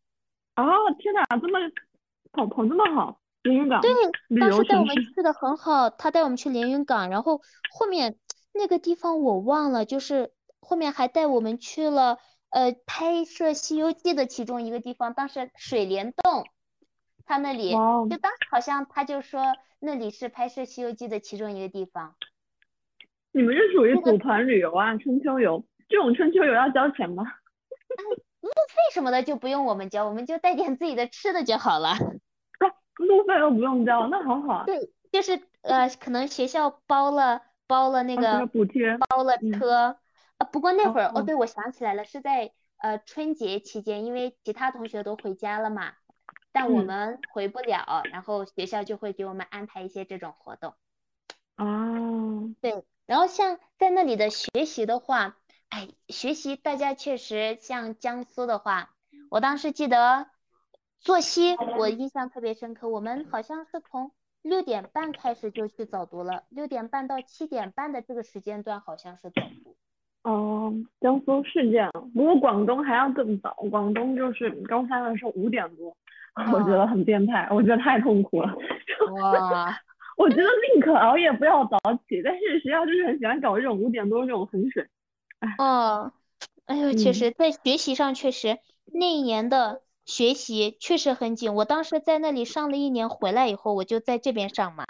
S1: 哦，天哪，这么跑跑这么好，连云港
S2: 对，当时带我。们去的很好，他带我们去连云港，然后后面那个地方我忘了，就是后面还带我们去了呃拍摄《西游记》的其中一个地方，当时水帘洞，他那里
S1: 哦，
S2: 就当时好像他就说那里是拍摄《西游记》的其中一个地方，
S1: 你们是属于组团旅游啊？春秋游这种春秋游要交钱吗？<laughs>
S2: 路费什么的就不用我们交，我们就带点自己的吃的就好了。
S1: 路费都不用交，那好好啊。
S2: 对，就是呃，可能学校包了包了那
S1: 个
S2: 个
S1: 补贴。
S2: 包了
S1: 嗯。
S2: 车，啊，不过那会儿哦，
S1: 哦。
S2: 对，我想起来了，是在呃春节期间，因为其他同学都回家了嘛，但我
S1: 嗯。
S2: 们回不了，然后学校就会给我们安排一些这种活动。
S1: 哦。
S2: 对，然后像在那里的学习的话，哎，学习大家确实像江苏的话，我当时记得作息我印象特别深刻，我们好像是从六点半开始就去早读了，六点半到七点半的这个时间段好像是早读。
S1: 哦，江苏是这样，不过广东还要更早，广东就是高三的时候五点多，我觉
S2: 啊，
S1: 得很变态，我觉得太痛苦了。<laughs>
S2: 哇，
S1: 我觉得宁可熬夜不要早起，但是学校就是很喜欢搞这种五点多这种衡水。哎，
S2: 哦，哎呦，确
S1: 嗯
S2: 实在学习上确实那一年的学习确实很紧，我当时在那里上了一年，回来以后我就在这边上嘛。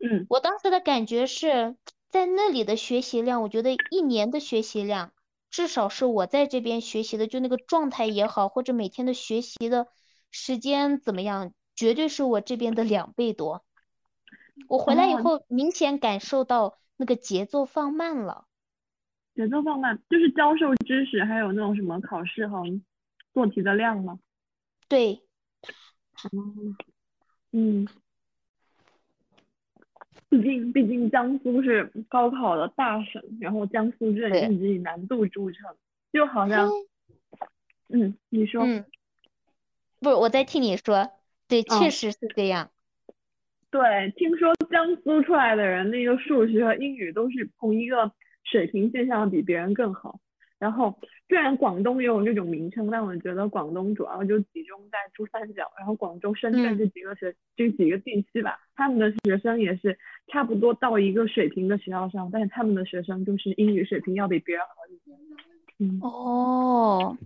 S1: 嗯，
S2: 我当时的感觉是在那里的学习量，我觉得一年的学习量，至少是我在这边学习的，就那个状态也好，或者每天的学习的时间怎么样，绝对是我这边的两倍多。我回来以
S1: 哦，
S2: 后，明显感受到那个节奏放慢了。
S1: 节奏放慢，就是教授知识，还有那种什么考试和做题的量吗？
S2: 对，
S1: 嗯嗯，毕竟毕竟江苏是高考的大省，然后江苏镇
S2: 对，
S1: 一直以难度著称。就好像，嗯，你说，
S2: 嗯，不是我在听你说，对，确实是这样。
S1: 对，听说江苏出来的人，那个数学和英语都是同一个水平线上，比别人更好。然后虽然广东也有这种名称，但我觉得广东主要就集中在珠三角，然后广州、深圳这几个学这几个地区吧。他们的学生也是差不多到一个水平的学校上，但是他们的学生就是英语水平要比别人好一些。嗯
S2: 哦，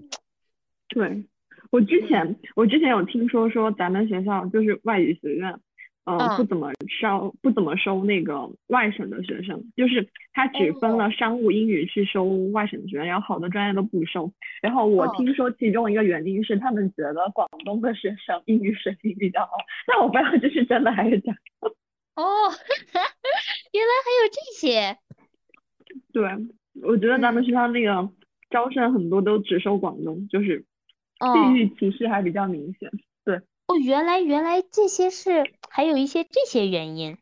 S1: 对，我之前我之前有听说说咱们学校就是外语学院。嗯，不怎么收，不怎么收那个外省的学生，就是他只分了商务、英语去收外省的学生，然后好多专业都不收。然后我听说其中一个原因是他们觉得广东的学生英语水平比较好，但我不知道这是真的还是假的。<laughs>
S2: 哦，<laughs> 原来还有这些。
S1: 对，我觉得咱们学校那个招生很多都只收广东，就是地域歧视还比较明显。对。
S2: 哦，原来原来这些是还有一些这些原因。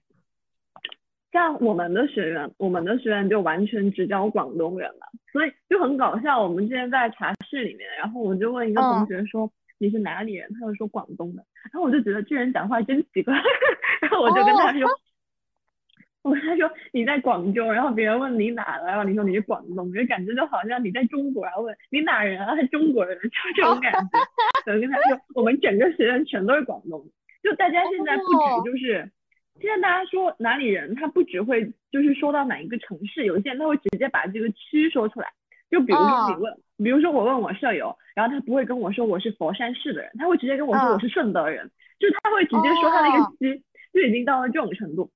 S1: 像我们的学员，我们的学员就完全只教广东人了，所以就很搞笑。我们之前在茶室里面，然后我就问一个同学说你是哪里人，他就说广东的，然后我就觉得这人讲话真奇怪，<laughs> 然后我就跟他说。<laughs> 我他说你在广州，然后别人问你哪的，然后你说你是广东，就感觉就好像你在中国，然后问你哪人啊，中国人，就这种感觉。<laughs> 我跟他说，我们整个学院全都是广东，就大家现在不止就是，现在大家说哪里人，他不只会就是说到哪一个城市，有些人他会直接把这个区说出来。就比如说你问，比如说我问我舍友，然后他不会跟我说我是佛山市的人，他会直接跟我说我是顺德人，就他会直接说他那个区，就已经到了这种程度。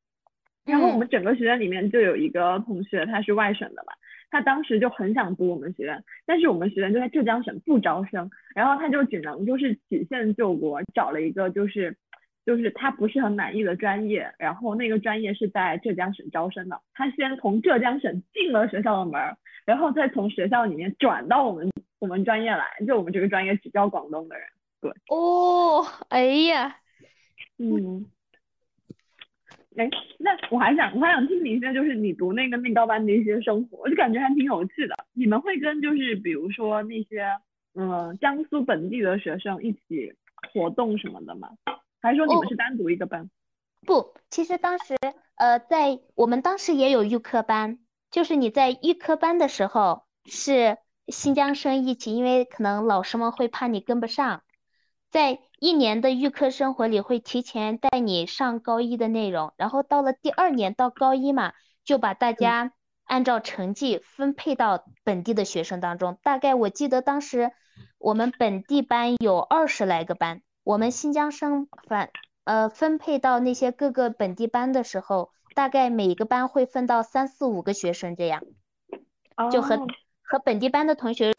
S1: 然后我们整个学院里面就有一个同学，他是外省的嘛，他当时就很想读我们学院，但是我们学院就在浙江省不招生，然后他就只能就是曲线救国，找了一个就是就是他不是很满意的专业，然后那个专业是在浙江省招生的，他先从浙江省进了学校的门，然后再从学校里面转到我们我们专业来，就我们这个专业只招广东的人，对。
S2: 哦，哎呀，
S1: 嗯。哎，那我还想，我还想听你一些，就是你读那个内高班的一些生活，我就感觉还挺有趣的。你们会跟就是比如说那些嗯江苏本地的学生一起活动什么的吗？还是说你们是单独一个班？
S2: 不，其实当时呃在我们当时也有预科班，就是你在预科班的时候是新疆生一起，因为可能老师们会怕你跟不上，在。一年的预科生活里会提前带你上高一的内容，然后到了第二年到高一嘛，就把大家按照成绩分配到本地的学生当中。大概我记得当时我们本地班有二十来个班，我们新疆生反呃分配到那些各个本地班的时候，大概每个班会分到三四五个学生这样，就和和本地班的同学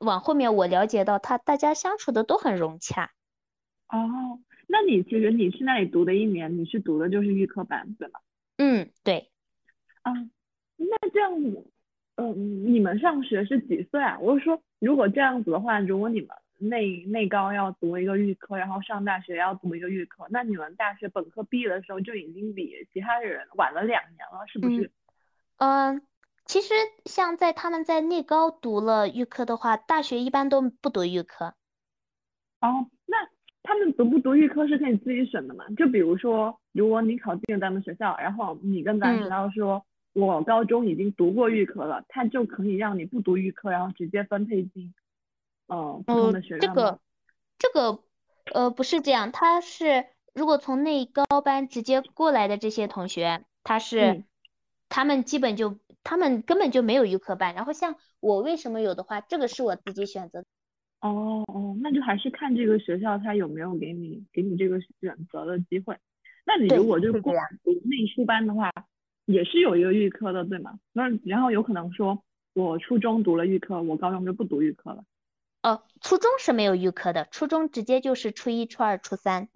S2: 往后面我了解到他大家相处的都很融洽。
S1: 哦，那你其实你去那里读的一年，你是读的就是预科班，对吗？
S2: 嗯，对。
S1: 啊，那这样，嗯，你们上学是几岁啊？我是说，如果这样子的话，如果你们内内高要读一个预科，然后上大学要读一个预科，那你们大学本科毕业的时候就已经比其他人晚了两年了，是不是？
S2: 嗯，其实像在他们在内高读了预科的话，大学一般都不读预科。
S1: 哦，那。他们读不读预科是可以自己选的嘛？就比如说，如果你考进了咱们学校，然后你跟咱学校说，我高中已经读过预科了，他就可以让你不读预科，然后直接分配进，嗯，普通的学院
S2: 这个，这个，呃，不是这样，他是如果从内高班直接过来的这些同学，他是，他们基本就，他们根本就没有预科班。然后像我为什么有的话，这个是我自己选择。
S1: 哦哦，那就还是看这个学校他有没有给你给你这个选择的机会。那你如果就过读内书班的话，也是有一个预科的，对吗？那然后有可能说，我初中读了预科，我高中就不读预科了。
S2: 哦，初中是没有预科的，初中直接就是初一、初二、初三。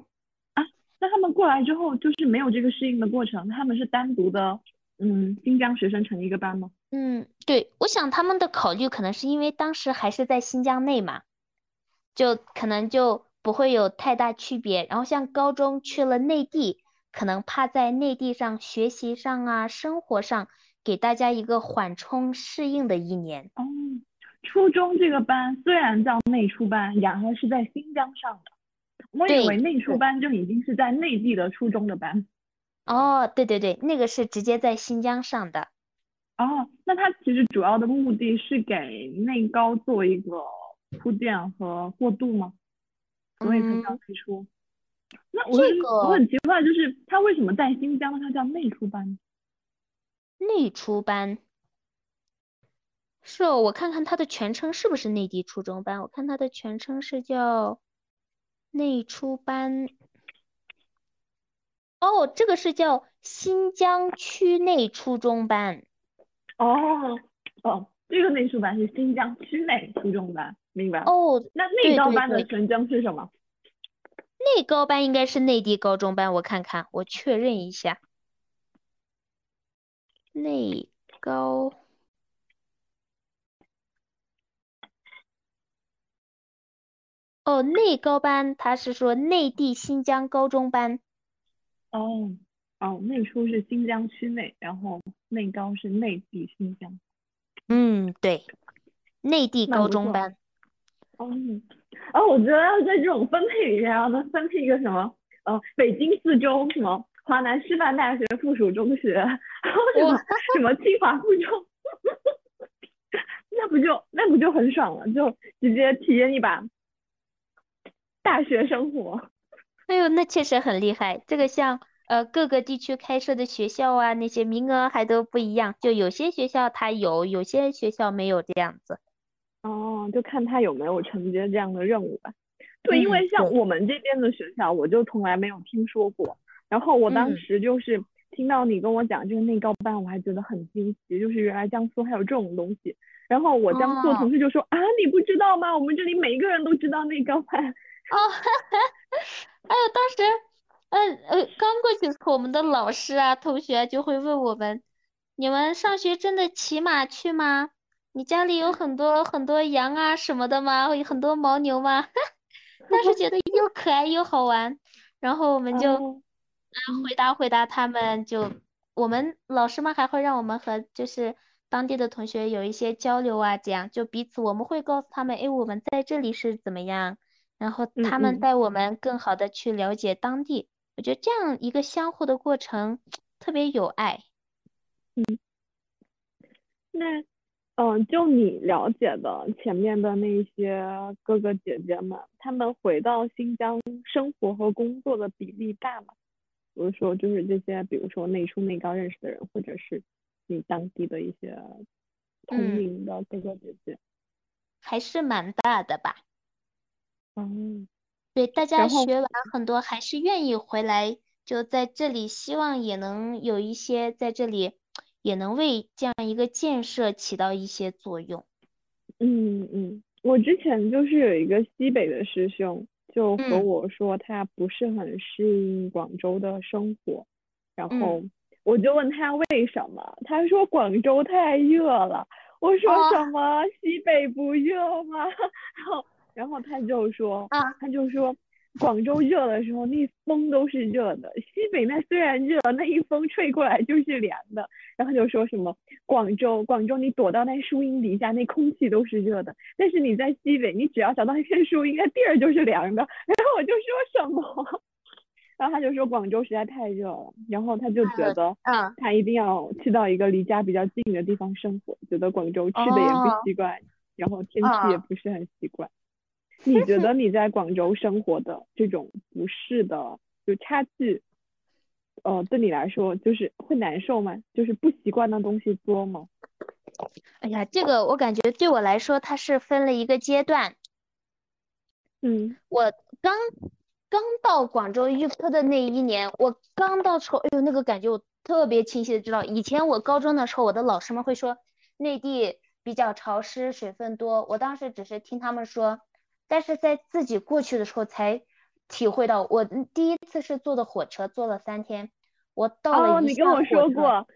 S1: 啊，那他们过来之后就是没有这个适应的过程，他们是单独的，嗯，新疆学生成一个班吗？
S2: 嗯，对，我想他们的考虑可能是因为当时还是在新疆内嘛。就可能就不会有太大区别，然后像高中去了内地，可能怕在内地上学习上啊、生活上给大家一个缓冲适应的一年。
S1: 哦，初中这个班虽然叫内初班，雅禾是在新疆上的。我以为内初班就已经是在内地的初中的班。
S2: 哦，对对对，那个是直接在新疆上的。
S1: 哦，那它其实主要的目的是给内高做一个铺垫和过渡吗？所以才叫内出。那我我很奇怪，就是它为什么在新疆它叫内出班？
S2: 内出班。是哦，我看看它的全称是不是内地初中班？我看它的全称是叫内出班。哦，这个是叫新疆区内初中班。
S1: 哦哦，这个内初班是新疆区内初中班，明白？哦，那内高班的全称是什么？
S2: 内高班应该是内地高中班，我看看，我确认一下。内高。哦，内高班，他是说内地新疆高中班。
S1: 哦哦，内初是新疆区内，然后内高是内地新疆。
S2: 嗯，对，内地高中班。
S1: 哦，哦，我觉得要在这种分配里面，要能分配一个什么，呃，北京四中什么，华南师范大学附属中学，然后什么什么清华附中，<laughs> 那不就那不就很爽了，就直接体验一把。大学生活，
S2: 哎呦，那确实很厉害。这个像呃各个地区开设的学校啊，那些名额还都不一样。就有些学校它有，有些学校没有这样子。
S1: 哦，就看他有没有承接这样的任务吧。对，因为像我们这边的学校，我就从来没有听说过。然后我当时就是听到你跟我讲这个内高班，我还觉得很惊奇，就是原来江苏还有这种东西。然后我江苏的同事就说啊，你不知道吗？我们这里每一个人都知道内高班。哦，<laughs>
S2: 哎呦，当时，嗯呃，刚过去的时候，我们的老师啊、同学就会问我们：你们上学真的骑马去吗？你家里有很多很多羊啊什么的吗？有很多牦牛吗？<laughs> 当时觉得又可爱又好玩，然后我们就嗯回答回答他们，就我们老师们还会让我们和就是当地的同学有一些交流啊，这样就彼此我们会告诉他们，哎，我们在这里是怎么样。然后他们带我们更好的去了解当地，我觉得这样一个相互的过程特别有爱。
S1: 嗯，那嗯，就你了解的前面的那些哥哥姐姐们，他们回到新疆生活和工作的比例大吗？比如说，就是这些，比如说内初内高认识的人，或者是你当地的一些同龄的哥哥姐姐，
S2: 还是蛮大的吧。
S1: 嗯，
S2: 对，大家学完很多还是愿意回来，就在这里，希望也能有一些在这里，也能为这样一个建设起到一些作用。
S1: 嗯嗯，我之前就是有一个西北的师兄，就和我说他不是很适应广州的生活，然后我就问他为什么，他说广州太热了。我说什么西北不热吗？<laughs> 然后。然后他就说，啊，他就说，广州热的时候那风都是热的，西北那虽然热，那一风吹过来就是凉的。然后就说什么广州，广州你躲到那树荫底下，那空气都是热的，但是你在西北，你只要找到一片树荫，那地儿就是凉的。然后我就说什么，<laughs> 然后他就说广州实在太热了，然后他就觉得，嗯，他一定要去到一个离家比较近的地方生活，觉得广州吃的也不习惯，然后天气也不是很习惯。<laughs> 你觉得你在广州生活的这种不适的就差距，呃，对你来说就是会难受吗？就是不习惯的东西多吗？
S2: 哎呀，这个我感觉对我来说它是分了一个阶段。
S1: 嗯，
S2: 我刚刚到广州预科的那一年，我刚到时候，哎呦，那个感觉我特别清晰的知道，以前我高中的时候，我的老师们会说内地比较潮湿，水分多，我当时只是听他们说。但是在自己过去的时候才体会到，我第一次是坐的火车，坐了三天，我到了
S1: 一哦，你跟我说过，哦，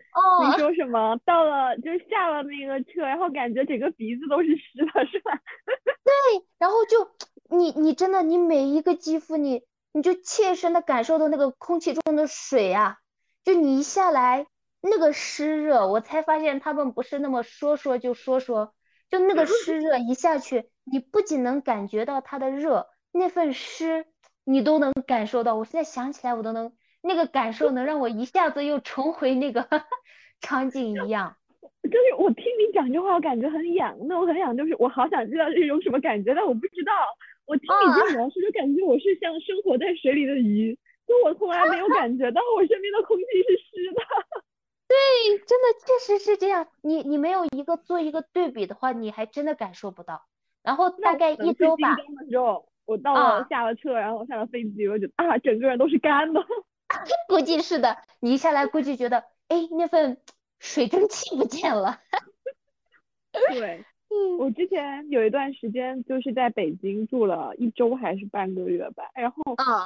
S1: 你说什么？到了就下了那个车，然后感觉整个鼻子都是湿的，是吧？<laughs>
S2: 对，然后就你你真的你每一个肌肤你你就切身的感受到那个空气中的水啊，就你一下来那个湿热，我才发现他们不是那么说说就说说。就那个湿热一下去，你不仅能感觉到它的热，那份湿你都能感受到。我现在想起来，我都能那个感受能让我一下子又重回那个 <laughs> 场景一样。<laughs>
S1: 就是我听你讲这话，我感觉很痒。那我很痒，就是我好想知道是一种什么感觉，但我不知道。我听你这描述，就感觉我是像生活在水里的鱼，就我从来没有 <laughs> 感觉到我身边的空气是湿的。
S2: 对，真的确实是这样。你你没有一个做一个对比的话，你还真的感受不到。然后大概一周吧。
S1: 的时候，我到了下了车，然后下了飞机，我就啊，整个人都是干的。<laughs>
S2: 估计是的，你一下来估计觉得，哎，那份水蒸气不见了。<laughs>
S1: 对。我之前有一段时间就是在北京住了一周还是半个月吧，然后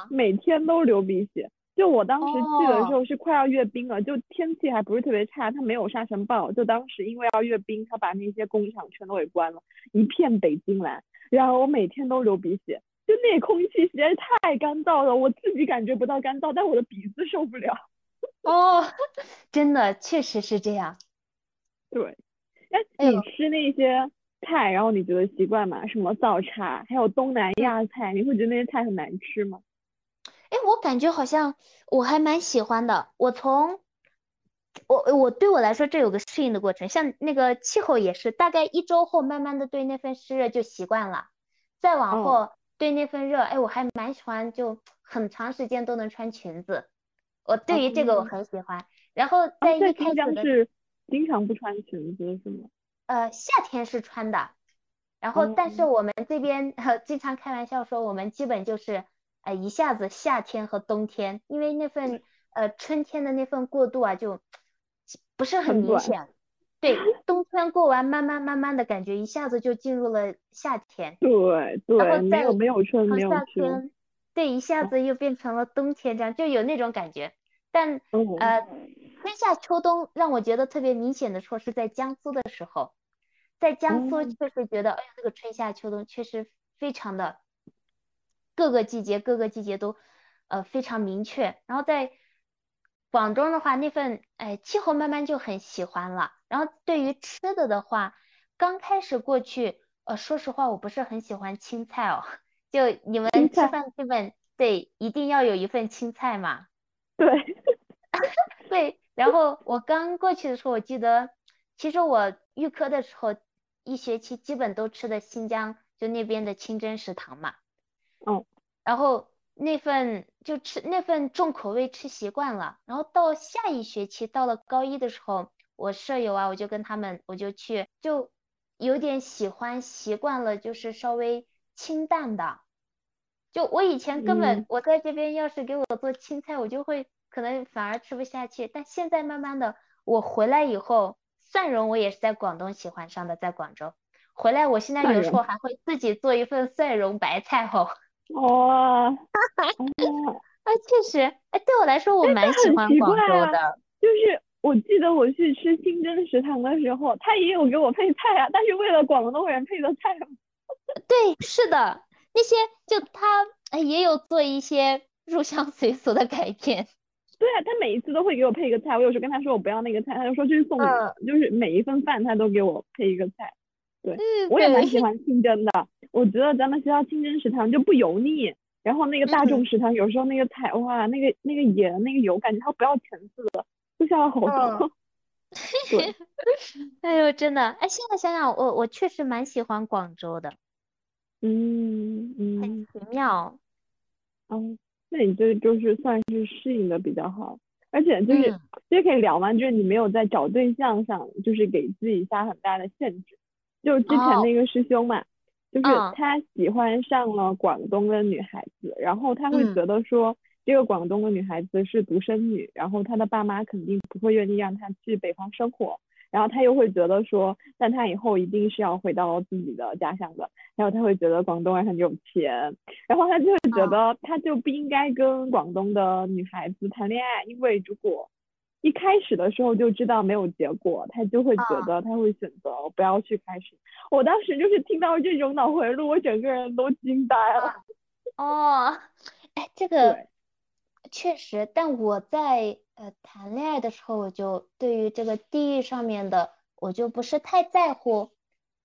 S1: 每天都流鼻血。就我当时去的时候是快要阅兵了，就天气还不是特别差，它没有沙尘暴。就当时因为要阅兵，他把那些工厂全都给关了，一片北京蓝。然后我每天都流鼻血，就那空气实在是太干燥了，我自己感觉不到干燥，但我的鼻子受不了。<laughs>
S2: 哦，真的确实是这样。
S1: 对，哎，你吃那些。菜，然后你觉得习惯吗？什么早茶，还有东南亚菜，你会觉得那些菜很难吃吗？
S2: 哎，我感觉好像我还蛮喜欢的。我从我我对我来说，这有个适应的过程。像那个气候也是，大概一周后，慢慢的对那份湿热就习惯了。再往后对那份热，哎，我还蛮喜欢，就很长时间都能穿裙子。我对于这个我很喜欢。然后在一开始
S1: 的是经常不穿裙子是吗？
S2: 呃，夏天是穿的，然后但是我们这边 <laughs> 经常开玩笑说，我们基本就是呃一下子夏天和冬天，因为那份呃春天的那份过渡啊，就不是很明显。对，冬天过完，慢慢慢慢的感觉一下子就进入了夏天。
S1: 对对，没有没有春没有
S2: 秋。对，一下子又变成了冬天，这样就有那种感觉。但呃，春夏秋冬让我觉得特别明显的说是在江苏的时候。在江苏确实觉得，哎呀，那个春夏秋冬确实非常的，各个季节各个季节都，呃非常明确。然后在广东的话，那份哎气候慢慢就很喜欢了。然后对于吃的的话，刚开始过去，呃说实话我不是很喜欢青菜哦。就你们吃饭基本对一定要有一份青菜嘛？<laughs>
S1: 对，<laughs>
S2: 对。然后我刚过去的时候，我记得其实我预科的时候。一学期基本都吃的新疆就那边的清真食堂嘛，
S1: 嗯，
S2: 然后那份就吃那份重口味吃习惯了，然后到下一学期到了高一的时候，我舍友啊，我就跟他们我就去就有点喜欢习惯了，就是稍微清淡的，就我以前根本我在这边要是给我做青菜，我就会可能反而吃不下去，但现在慢慢的我回来以后。蒜蓉我也是在广东喜欢上的，在广州。回来，我现在有时候还会自己做一份蒜蓉白菜哦。
S1: 哇，
S2: 啊，<laughs> 确实，哎，对我来说我蛮喜欢广州的。
S1: 就是我记得我去吃清真食堂的时候，他也有给我配菜啊，但是为了广东人配的菜。<laughs>
S2: 对，是的，那些就他也有做一些入乡随俗的改变。<laughs>
S1: 对啊，他每一次都会给我配一个菜，我有时候跟他说我不要那个菜，他就说这是送你的，就是每一份饭他都给我配一个菜。对，我也蛮喜欢清真的，我觉得咱们学校清真食堂就不油腻，然后那个大众食堂有时候那个菜哇，那个那个盐那个油感觉它不要钱似的，就下了好多。<laughs> 对，<laughs>
S2: 哎呦真的，哎现在想想我我确实蛮喜欢广州的，
S1: 嗯嗯，
S2: 很奇妙，
S1: 嗯。那你这就是算是适应的比较好，而且就是其实可以聊嘛，就是你没有在找对象上就是给自己下很大的限制。就之前那个师兄嘛，就是他喜欢上了广东的女孩子，然后他会觉得说这个广东的女孩子是独生女，然后他的爸妈肯定不会愿意让他去北方生活。然后他又会觉得说，但他以后一定是要回到自己的家乡的。然后他会觉得广东人很有钱，然后他就会觉得他就不应该跟广东的女孩子谈恋爱，因为如果一开始的时候就知道没有结果，他就会觉得他会选择不要去开始。我当时就是听到这种脑回路，我整个人都惊呆了。
S2: 哦，哎，这个确实，但我在。呃，谈恋爱的时候，我就对于这个地域上面的，我就不是太在乎。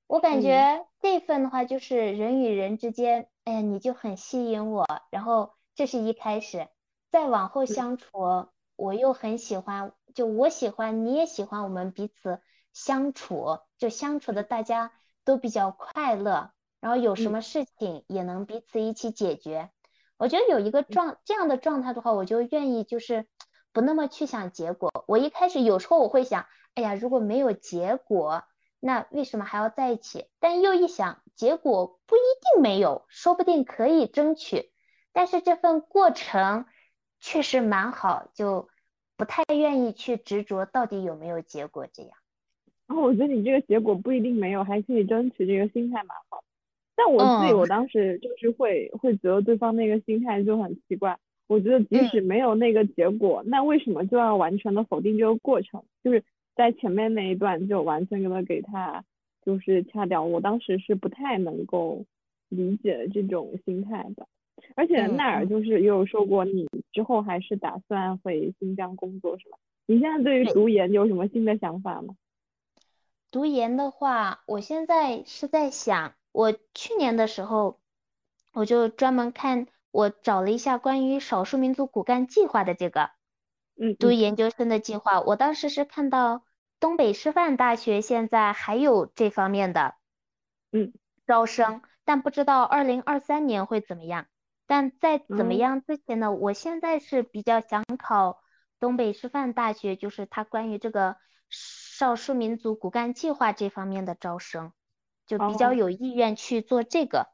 S2: 我感觉这份的话就是人与人之间，哎呀，你就很吸引我，然后这是一开始，再往后相处，我又很喜欢，就我喜欢，你也喜欢，我们彼此相处，就相处的大家都比较快乐，然后有什么事情也能彼此一起解决。我觉得有一个状这样的状态的话，我就愿意就是 <tsk> 不那么去想结果。我一开始有时候我会想，哎呀，如果没有结果，那为什么还要在一起？但又一想，结果不一定没有，说不定可以争取。但是这份过程确实蛮好，就不太愿意去执着到底有没有结果这样。
S1: 然后我觉得你这个结果不一定没有，还可以争取，这个心态蛮好。但我自己，我当时就是会会觉得对方那个心态就很奇怪。我觉得即使没有那个结果，那为什么就要完全的否定这个过程？就是在前面那一段就完全的给他就是掐掉。我当时是不太能够理解这种心态的。而且奈尔就是也有说过，你之后还是打算回新疆工作是吧？你现在对于读研有什么新的想法吗？
S2: 读研的话，我现在是在想。我去年的时候，我就专门看，我找了一下关于少数民族骨干计划的这个，
S1: 嗯，
S2: 读研究生的计划。我当时是看到东北师范大学现在还有这方面的，
S1: 嗯，
S2: 招生，但不知道二零二三年会怎么样。但在怎么样之前呢？我现在是比较想考东北师范大学，就是它关于这个少数民族骨干计划这方面的招生。就比较有意愿去做这个，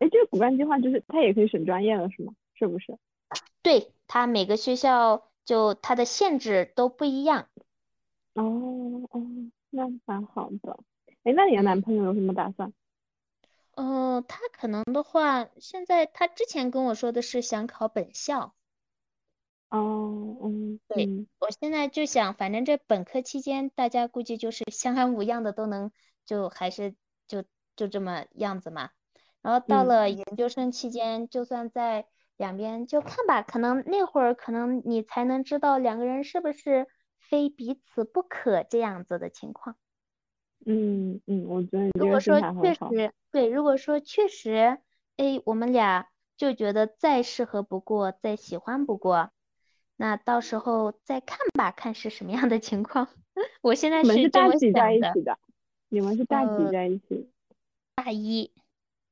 S1: 哎，这个骨干计划就是他也可以选专业了，是吗？是不是？
S2: 对他每个学校就它的限制都不一样。
S1: 哦哦，那蛮好的。哎，那你的男朋友有什么打算？
S2: 呃，他可能的话，现在他之前跟我说的是想考本校。
S1: 哦，嗯，
S2: 对，我现在就想，反正这本科期间大家估计就是相安无恙的都能。就还是就就这么样子嘛，然后到了研究生期间，就算在两边就看吧，可能那会儿可能你才能知道两个人是不是非彼此不可这样子的情况。
S1: 嗯嗯，我觉得
S2: 如果说确实对，如果说确实，哎，我们俩就觉得再适合不过，再喜欢不过，那到时候再看吧，看是什么样的情况。<laughs> 我现在
S1: 是
S2: 大几
S1: 在一起的。你们是大几在一起？
S2: 大一，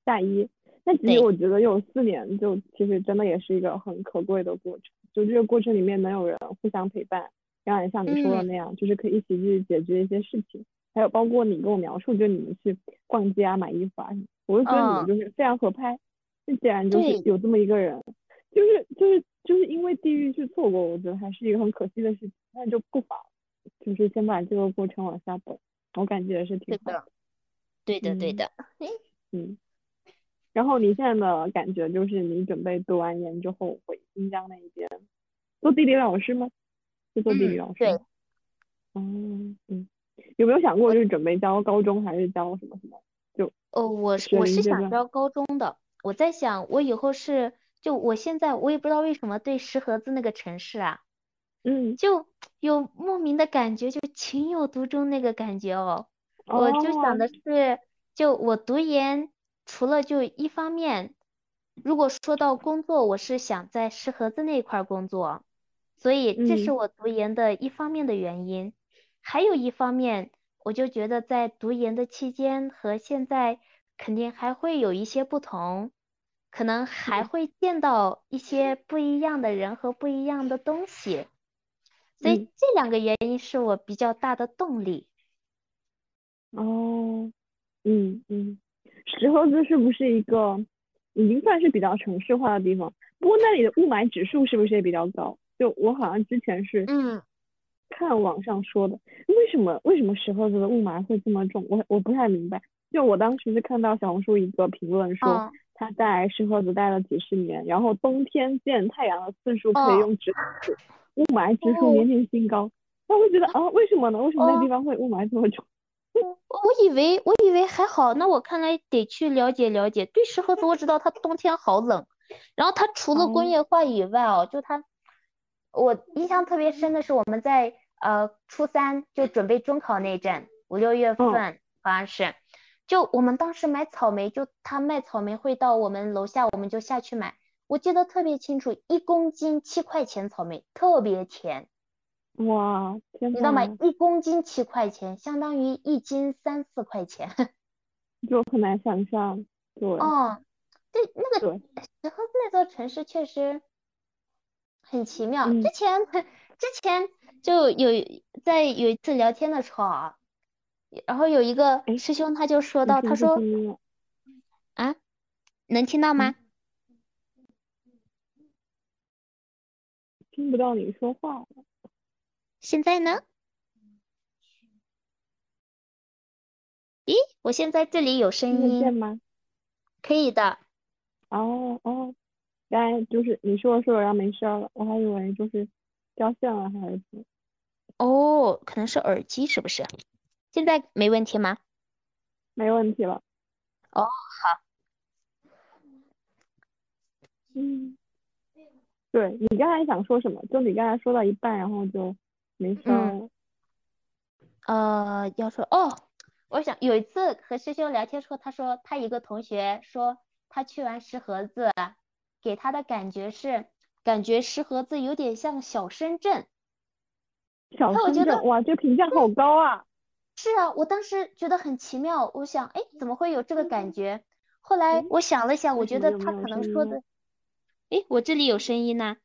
S1: 大一。那其实我觉得有四年，就其实真的也是一个很可贵的过程。就这个过程里面能有人互相陪伴，然后也像你说的那样，就是可以一起去解决一些事情。还有包括你跟我描述，就你们去逛街啊、买衣服啊我就觉得你们就是非常合拍。那既然就是有这么一个人，就是就是就是因为地域去错过，我觉得还是一个很可惜的事情。那就不妨就是先把这个过程往下走。我感觉也是挺
S2: 好的，对的对的，
S1: 嗯，然后你现在的感觉就是你准备读完研之后回新疆那一边做地理老师吗？是做地理老师？
S2: 对。
S1: 哦，嗯，有没有想过就是准备教高中还是教什么什么？就
S2: 哦，我是我是想教高中的。我在想，我以后是就我现在我也不知道为什么对石河子那个城市啊。
S1: 嗯，
S2: 就 <tsk> 有莫名的感觉，就情有独钟那个感觉哦。我就想的是，就我读研，除了就一方面，如果说到工作，我是想在石河子那块工作，所以这是我读研的一方面的原因。还有一方面，我就觉得在读研的期间和现在肯定还会有一些不同，可能还会见到一些不一样的人和不一样的东西。所以这两个原因是我比较大的动力。
S1: 哦，嗯嗯，石河子是不是一个已经算是比较城市化的地方？不过那里的雾霾指数是不是也比较高？就我好像之前是
S2: 嗯
S1: 看网上说的，为什么为什么石河子的雾霾会这么重？我我不太明白。就我当时是看到小红书一个评论说他在石河子待了几十年，然后冬天见太阳的次数可以用指数。雾霾指数年年新高，他会觉得啊，为什么呢？为什么那地方会雾霾这么重？<laughs>
S2: 我以为我以为还好，那我看来得去了解了解。对石河子我知道它冬天好冷，然后它除了工业化以外哦，就它，我印象特别深的是我们在呃初三就准备中考那阵，五六月份，好像是。就我们当时买草莓，就他卖草莓会到我们楼下，我们就下去买。我记得特别清楚，一公斤七块钱草莓，特别甜。
S1: 哇，
S2: 你知道吗？一公斤七块钱，相当于一斤三四块钱，<laughs>
S1: 就很难想象。对。
S2: 哦，对，那个时候那座城市确实很奇妙。之前之前就有在有一次聊天的时候啊。然后有一个师兄，他就说到，他说，啊，能听到吗？
S1: 听不到你说话。
S2: 现在呢？咦，我现在这里有声音
S1: 吗？
S2: 可以的。
S1: 哦哦，刚才就是你说说然后没声了，我还以为就是掉线了还是。
S2: 哦，可能是耳机是不是？现在没问题吗？
S1: 没问题了。哦，
S2: 好。
S1: 嗯，对你刚才想说什么？就你刚才说到一半，然后就没说了。
S2: 呃，要说哦，我想有一次和师兄聊天说，他说他一个同学说他去完石河子，给他的感觉是感觉石河子有点像小深圳。
S1: 小深圳，哇，这评价好高啊！
S2: 是啊，我当时觉得很奇妙，我想，哎，怎么会有这个感觉？后来我想了想，我觉得他可能说的，哎，我这里有声音呢，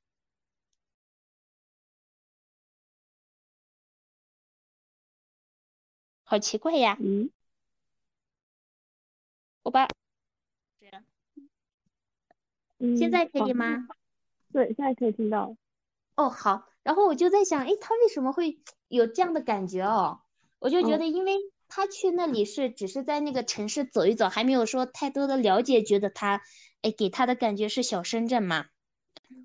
S2: 好奇怪呀。
S1: 嗯。
S2: 我把，
S1: 嗯。
S2: 现在可以吗？
S1: 对，现在可以听到。
S2: 哦，好。然后我就在想，哎，他为什么会有这样的感觉哦？我就觉得，因为他去那里是只是在那个城市走一走，还没有说太多的了解，觉得他，哎，给他的感觉是小深圳嘛。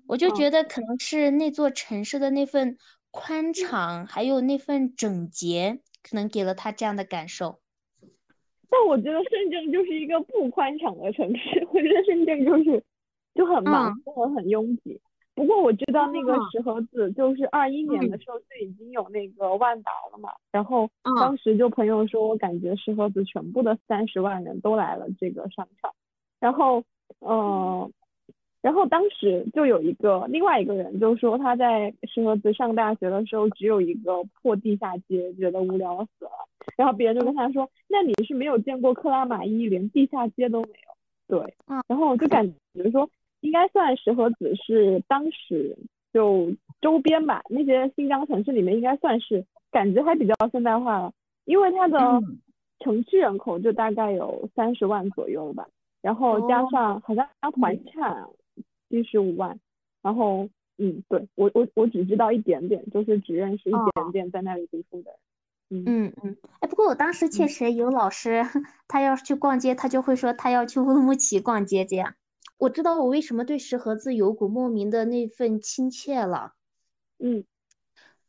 S2: 我就觉得可能是那座城市的那份宽敞，还有那份整洁，可能给了他这样的感受。
S1: 但我觉得深圳就是一个不宽敞的城市，我觉得深圳就是就很忙，和很拥挤。不过我知道那个石河子就是二一年的时候就已经有那个万达了嘛，然后当时就朋友说，我感觉石河子全部的三十万人都来了这个商场，然后呃，然后当时就有一个另外一个人就说他在石河子上大学的时候只有一个破地下街，觉得无聊死了，然后别人就跟他说，那你是没有见过克拉玛依，连地下街都没有，对，然后我就感觉说。应该算石河子是当时就周边吧，那些新疆城市里面应该算是感觉还比较现代化了，因为它的城区人口就大概有三十万左右吧，然后加上好像团产七十五万，然后嗯，对我我我只知道一点点，就是只认识一点点在那里读书的，
S2: 嗯。嗯嗯，哎，不过我当时确实有老师，<laughs> 他要是去逛街，他就会说他要去乌鲁木齐逛街这样。我知道我为什么对石河子有股莫名的那份亲切了。
S1: 嗯，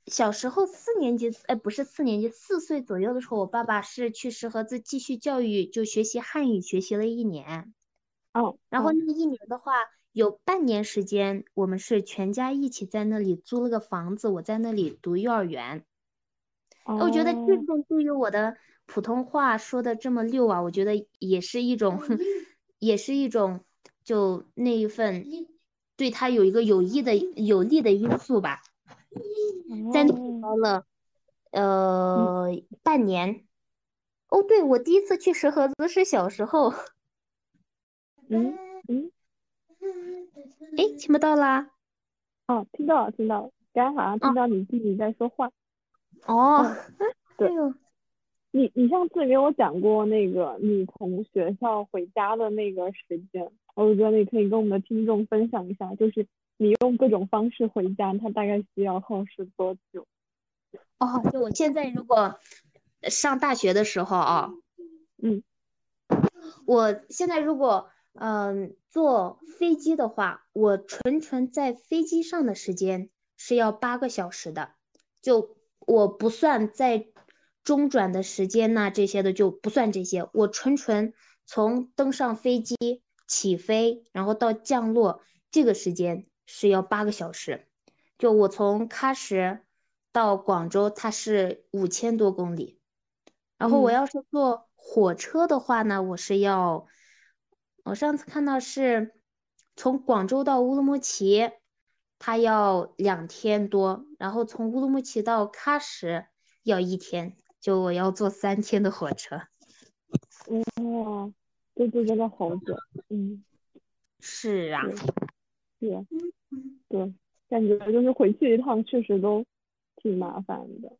S2: 小时候四年级，哎，不是四年级，四岁左右的时候，我爸爸是去石河子继续教育，就学习汉语，学习了一年。
S1: 哦。
S2: 然后那一年的话，有半年时间，我们是全家一起在那里租了个房子，我在那里读幼儿园。
S1: 哦。
S2: 我觉得这种对于我的普通话说的这么溜啊，我觉得也是一种，<laughs> 也是一种。就那一份，对他有一个有益的、有利的因素吧，在那了呃半年。哦，对，我第一次去石河子是小时候。
S1: 嗯嗯。
S2: 哎，听不到啦？
S1: 哦，听到了，听到了。刚刚好像听到你弟弟在说话。
S2: 哦。<laughs>
S1: 对。你你上次给我讲过那个你从学校回家的那个时间。我觉得你可以跟我们的听众分享一下，就是你用各种方式回家，它大概需要耗时多久？
S2: 哦，就我现在如果上大学的时候啊，
S1: 嗯，
S2: 我现在如果嗯坐飞机的话，我纯纯在飞机上的时间是要八个小时的，就我不算在中转的时间呐这些的就不算这些，我纯纯从登上飞机。起飞，然后到降落，这个时间是要八个小时。就我从喀什到广州，它是五千多公里。然后我要是坐火车的话呢，我是要，我上次看到是从广州到乌鲁木齐，它要两天多，然后从乌鲁木齐到喀什要一天，就我要坐三天的火车。
S1: 哇，这这真的好久，嗯，
S2: 是啊，
S1: 对，是，对，感觉就是回去一趟确实都挺麻烦的。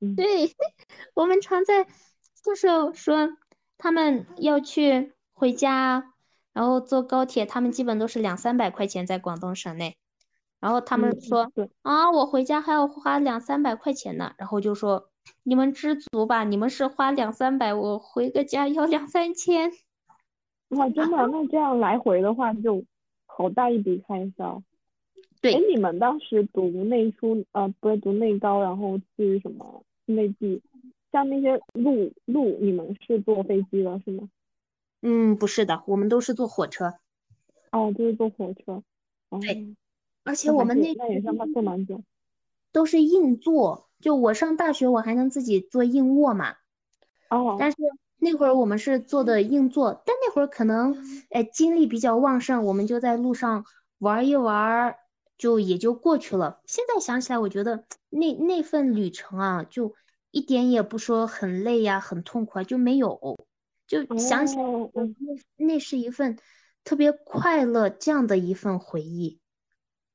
S1: 嗯，
S2: 对，<laughs> 我们常在宿舍说他们要去回家，然后坐高铁，他们基本都是两三百块钱在广东省内，然后他们说啊，我回家还要花两三百块钱呢，然后就说。你们知足吧，你们是花两三百，我回个家要两三千。
S1: 哇，真的？那这样来回的话就好大一笔开销。
S2: 对。
S1: 哎，你们当时读内书，呃，不是读内高，然后去什么内地？像那些路路，你们是坐飞机了是吗？
S2: 嗯，不是的，我们都是坐火车。
S1: 哦，就是坐火车。
S2: 对。而且我们那
S1: 那也上班坐蛮久。
S2: 都是硬座。就我上大学，我还能自己坐硬卧嘛。
S1: 哦。
S2: 但是那会儿我们是坐的硬座，但那会儿可能哎精力比较旺盛，我们就在路上玩一玩，就也就过去了。现在想起来，我觉得那那份旅程啊，就一点也不说很累呀、很痛苦啊，就没有。就想起来，那那是一份特别快乐这样的一份回忆。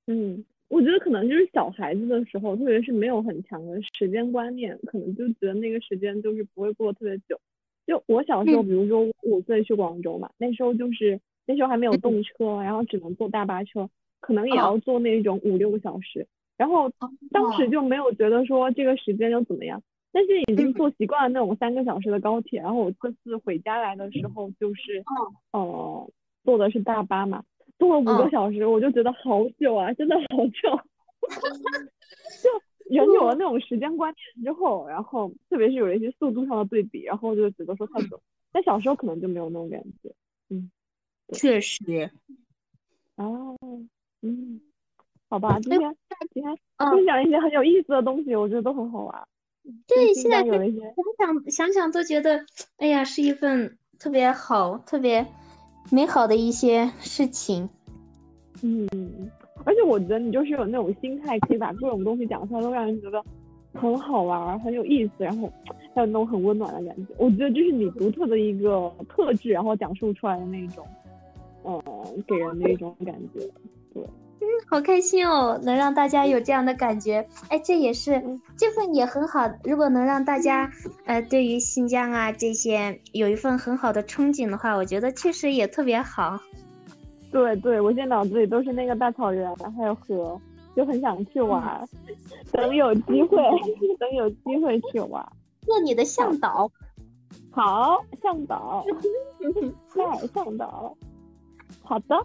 S1: 嗯。我觉得可能就是小孩子的时候，特别是没有很强的时间观念，可能就觉得那个时间就是不会过特别久。就我小时候，比如说五岁去广州嘛，那时候就是那时候还没有动车，然后只能坐大巴车，可能也要坐那种五六个小时。然后当时就没有觉得说这个时间又怎么样，但是已经坐习惯了那种三个小时的高铁。然后我这次回家来的时候，就是呃坐的是大巴嘛。坐了五个小时，我就觉得好久啊，真的好久。<laughs> 就人有了那种时间观念之后，然后特别是有一些速度上的对比，然后就觉得说太久。但小时候可能就没有那种感觉。嗯，
S2: 确实。
S1: 哦，嗯，好吧，今天今天分享一些很有意思的东西，我觉得都很好玩。
S2: 对，现在
S1: 有一些
S2: 想想想想都觉得，哎呀，是一份特别好、特别。美好的一些事情，
S1: 嗯，而且我觉得你就是有那种心态，可以把各种东西讲出来，都让人觉得很好玩、很有意思，然后还有那种很温暖的感觉。我觉得这是你独特的一个特质，然后讲述出来的那种，嗯，给人的一种感觉，对。
S2: 嗯，好开心哦，能让大家有这样的感觉，哎，这也是这份也很好。如果能让大家，呃，对于新疆啊这些有一份很好的憧憬的话，我觉得确实也特别好。
S1: 对对，我现在脑子里都是那个大草原，还有河，就很想去玩。等有机会，<laughs> 等有机会去玩。
S2: 做你的向导。
S1: 好，向导。在向导。好的。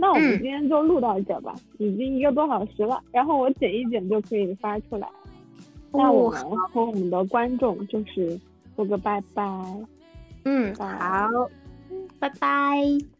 S1: 那我们今天就录到这吧，已经一个多小时了，然后我剪一剪就可以发出来。那我们和我们的观众就是说个拜拜。
S2: 嗯，好，拜拜。